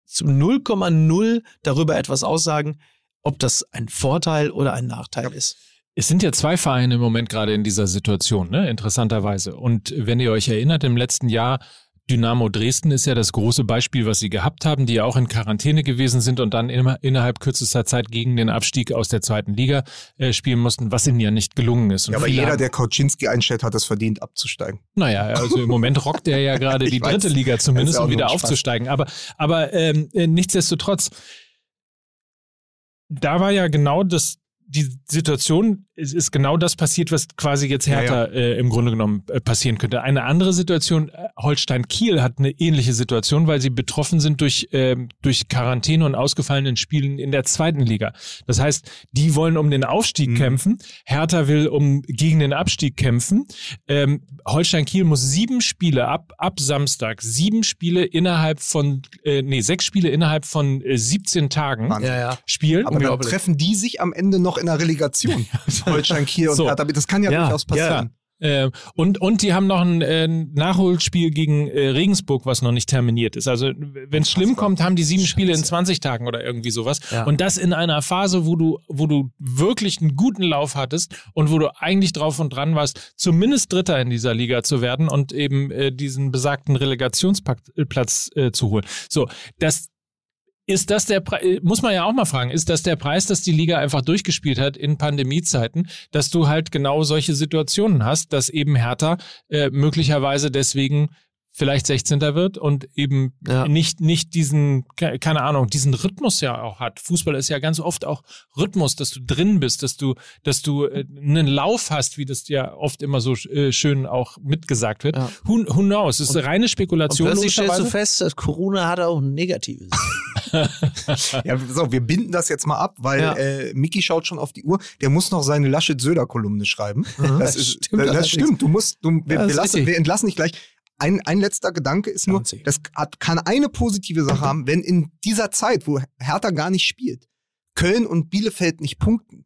zu 0,0 darüber etwas aussagen, ob das ein Vorteil oder ein Nachteil ist. Es sind ja zwei Vereine im Moment gerade in dieser Situation, ne? interessanterweise. Und wenn ihr euch erinnert, im letzten Jahr, Dynamo Dresden ist ja das große Beispiel, was sie gehabt haben, die ja auch in Quarantäne gewesen sind und dann immer innerhalb kürzester Zeit gegen den Abstieg aus der zweiten Liga äh, spielen mussten, was ihnen ja nicht gelungen ist. Und Ja, aber jeder, haben- der Kauczynski einstellt, hat es verdient, abzusteigen. Naja, also im Moment rockt er ja gerade die weiß. dritte Liga zumindest, ja um wieder aufzusteigen. Aber, aber ähm, äh, nichtsdestotrotz, da war ja genau das, die Situation, es ist genau das passiert, was quasi jetzt Ja, Hertha Äh, im Grunde genommen äh, passieren könnte. Eine andere Situation, äh, Holstein-Kiel hat eine ähnliche Situation, weil sie betroffen sind durch, ähm, durch Quarantäne und ausgefallenen Spielen in der zweiten Liga. Das heißt, die wollen um den Aufstieg Mhm. kämpfen, Hertha will um gegen den Abstieg kämpfen. Ähm, Holstein-Kiel muss sieben Spiele ab, ab Samstag, sieben Spiele innerhalb von, äh, nee, sechs Spiele innerhalb von äh, 17 Tagen. Ja, ja. spielen. Aber dann treffen die sich am Ende noch in der Relegation. Holstein Kiel und So. Hertha. Das kann ja, Ja, durchaus passieren. Äh, und, und die haben noch ein äh, Nachholspiel gegen äh, Regensburg, was noch nicht terminiert ist. Also wenn es schlimm kommt, haben die sieben Spiele in 20 Tagen oder irgendwie sowas. Ja. Und das in einer Phase, wo du, wo du wirklich einen guten Lauf hattest und wo du eigentlich drauf und dran warst, zumindest Dritter in dieser Liga zu werden und eben äh, diesen besagten Relegationsplatz äh, zu holen. So, das ist das der Pre muss man ja auch mal fragen, ist das der Preis, dass die Liga einfach durchgespielt hat in Pandemiezeiten, dass du halt genau solche Situationen hast, dass eben Hertha äh, möglicherweise deswegen vielleicht 16. wird und eben Ja. nicht, nicht diesen, ke- keine Ahnung, diesen Rhythmus ja auch hat. Fußball ist ja ganz oft auch Rhythmus, dass du drin bist, dass du, dass du äh, einen Lauf hast, wie das ja oft immer so äh, schön auch mitgesagt wird. Ja. Who, who knows? Es ist reine Und Spekulation. plötzlich stellst du fest, dass Corona hat auch ein negatives. ja, so, wir binden das jetzt mal ab, weil Ja. äh, Miki schaut schon auf die Uhr. Der muss noch seine Laschet-Söder-Kolumne schreiben. Das, ist, stimmt das, allerdings. stimmt. Du musst, du, wir, Ja, das wir, lassen, wir entlassen dich gleich. Ein, ein letzter Gedanke ist nur, Wahnsinn. das hat, kann eine positive Sache haben, wenn in dieser Zeit, wo Hertha gar nicht spielt, Köln und Bielefeld nicht punkten,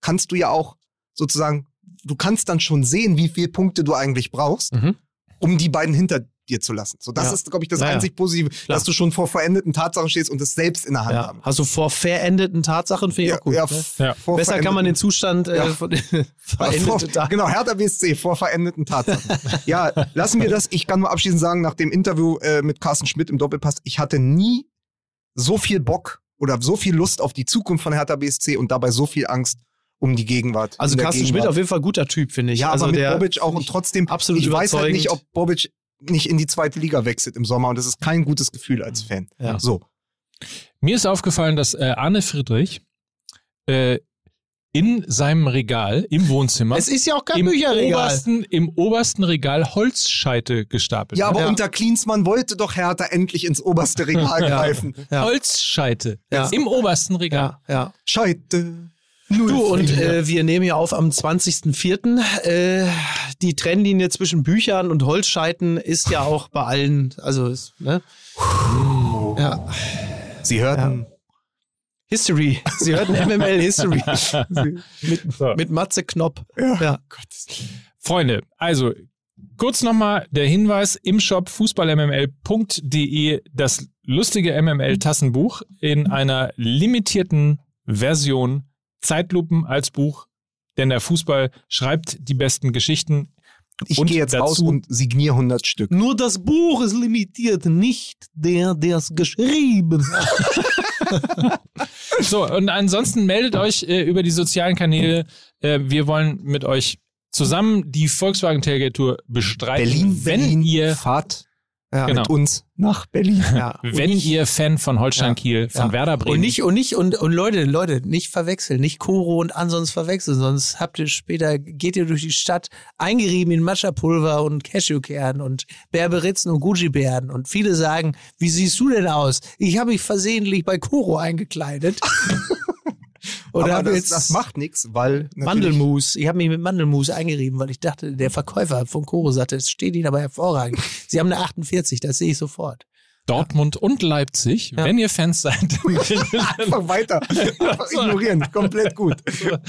kannst du ja auch sozusagen, du kannst dann schon sehen, wie viele Punkte du eigentlich brauchst, Mhm. um die beiden hinter dir zu lassen. So, das Ja. ist, glaube ich, das Ja, ja. einzig Positive, Klar. dass du schon vor verendeten Tatsachen stehst und es selbst in der Hand Ja. haben Also vor verendeten Tatsachen finde ich auch gut. ja, ne? Ja. vor Besser kann man den Zustand äh, Ja. von vor, verendete Tatsachen. genau, Hertha BSC vor verendeten Tatsachen. ja, lassen wir das. Ich kann nur abschließend sagen, nach dem Interview äh, mit Carsten Schmidt im Doppelpass, ich hatte nie so viel Bock oder so viel Lust auf die Zukunft von Hertha BSC und dabei so viel Angst um die Gegenwart. Also Carsten Schmidt Gegenwart. auf jeden Fall guter Typ, finde ich. Ja, also aber mit der, Bobic auch und trotzdem, absolut ich weiß halt nicht, ob Bobic nicht in die zweite Liga wechselt im Sommer und das ist kein gutes Gefühl als Fan. Ja. So. Mir ist aufgefallen, dass äh, Arne Friedrich äh, in seinem Regal im Wohnzimmer Es ist ja auch kein im Bücherregal. obersten, im obersten Regal Holzscheite gestapelt Ja, aber Ja. unter Klinsmann wollte doch Hertha endlich ins oberste Regal greifen. Ja. Holzscheite Ja. im obersten Regal. Ja, ja. Du, und äh, wir nehmen ja auf am 20.04. Äh, die Trennlinie zwischen Büchern und Holzscheiten ist ja auch bei allen, also, ist, ne? Ja. Sie hörten History. Sie hörten MML History. mit, So. mit Matze Knopp. Ja. Freunde, also kurz nochmal der Hinweis im Shop fußballmml.de das lustige MML-Tassenbuch in einer limitierten Version Zeitlupen als Buch, denn der Fußball schreibt die besten Geschichten. Ich gehe jetzt dazu- raus und signiere 100 Stück. Nur das Buch ist limitiert, nicht der, der es geschrieben hat. So, und ansonsten meldet euch äh, über die sozialen Kanäle. Äh, wir wollen mit euch zusammen die Volkswagen Tailgate Tour bestreiten. Berlin, wenn Berlin, ihr fahrt Ja. Genau. mit uns nach Berlin. Ja. wenn ihr Fan von Holstein Kiel, von Ja. Werder Bremen Und nicht, und nicht, und, und Leute, Leute, nicht verwechseln, nicht Koro und Ansons verwechseln, sonst habt ihr später, geht ihr durch die Stadt eingerieben in Matcha-Pulver und Cashewkern und Berberitzen und Gucci-Bären und viele sagen, wie siehst du denn aus? Ich habe mich versehentlich bei Koro eingekleidet. Oder Aber das, jetzt das macht nichts, weil Mandelmus. Ich habe mich mit Mandelmus eingerieben, weil ich dachte, der Verkäufer von Koro sagte, es steht Ihnen aber hervorragend. Sie haben eine 48, das sehe ich sofort. Dortmund und Leipzig, Ja. wenn ihr Fans seid. Einfach weiter. Einfach ignorieren. Komplett gut.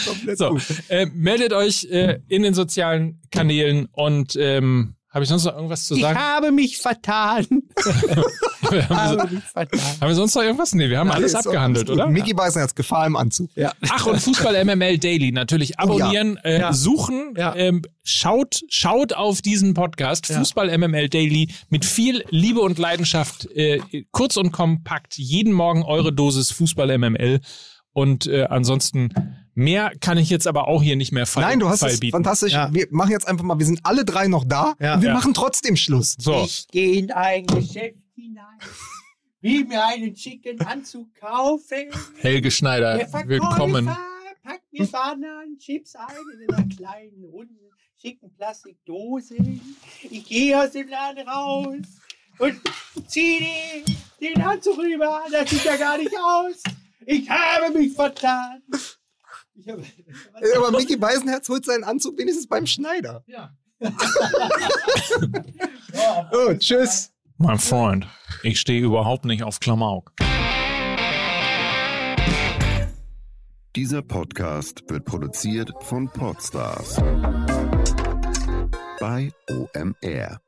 Komplett so, gut. äh, meldet euch äh, in den sozialen Kanälen und ähm, habe ich sonst noch irgendwas zu Ich sagen? habe mich vertan. haben, habe wir, mich vertan. haben wir sonst noch irgendwas? Nee, wir haben alles abgehandelt, alles gut. oder? Mickey Beißen hat Gefahr im Anzug. Ja. Ach, und Fußball MML Daily natürlich abonnieren, äh, Ja. suchen, Ja. ähm, schaut, schaut auf diesen Podcast, Ja. Fußball MML Daily, mit viel Liebe und Leidenschaft, äh, kurz und kompakt, jeden Morgen eure Dosis Fußball MML. Und äh, ansonsten mehr kann ich jetzt aber auch hier nicht mehr fall, Nein, du hast es bieten. fantastisch. Ja. Wir machen jetzt einfach mal, wir sind alle drei noch da Ja. und wir Ja. machen trotzdem Schluss. So, Ich gehe in ein Geschäft hinein, will mir einen schicken Anzug kaufen. Helge Schneider, Der willkommen. packt mir Bananen, Chips ein in einer kleinen, runden, schicken Plastikdose. Ich gehe aus dem Laden raus und ziehe den, den Anzug rüber. Das sieht ja gar nicht aus. Ich habe mich vertan. Ich habe, Äh, Aber Mickey Beisenherz holt seinen Anzug wenigstens beim Schneider. ja. Oh, tschüss. Mein Freund, ich stehe überhaupt nicht auf Klamauk. Dieser Podcast wird produziert von Podstars bei OMR.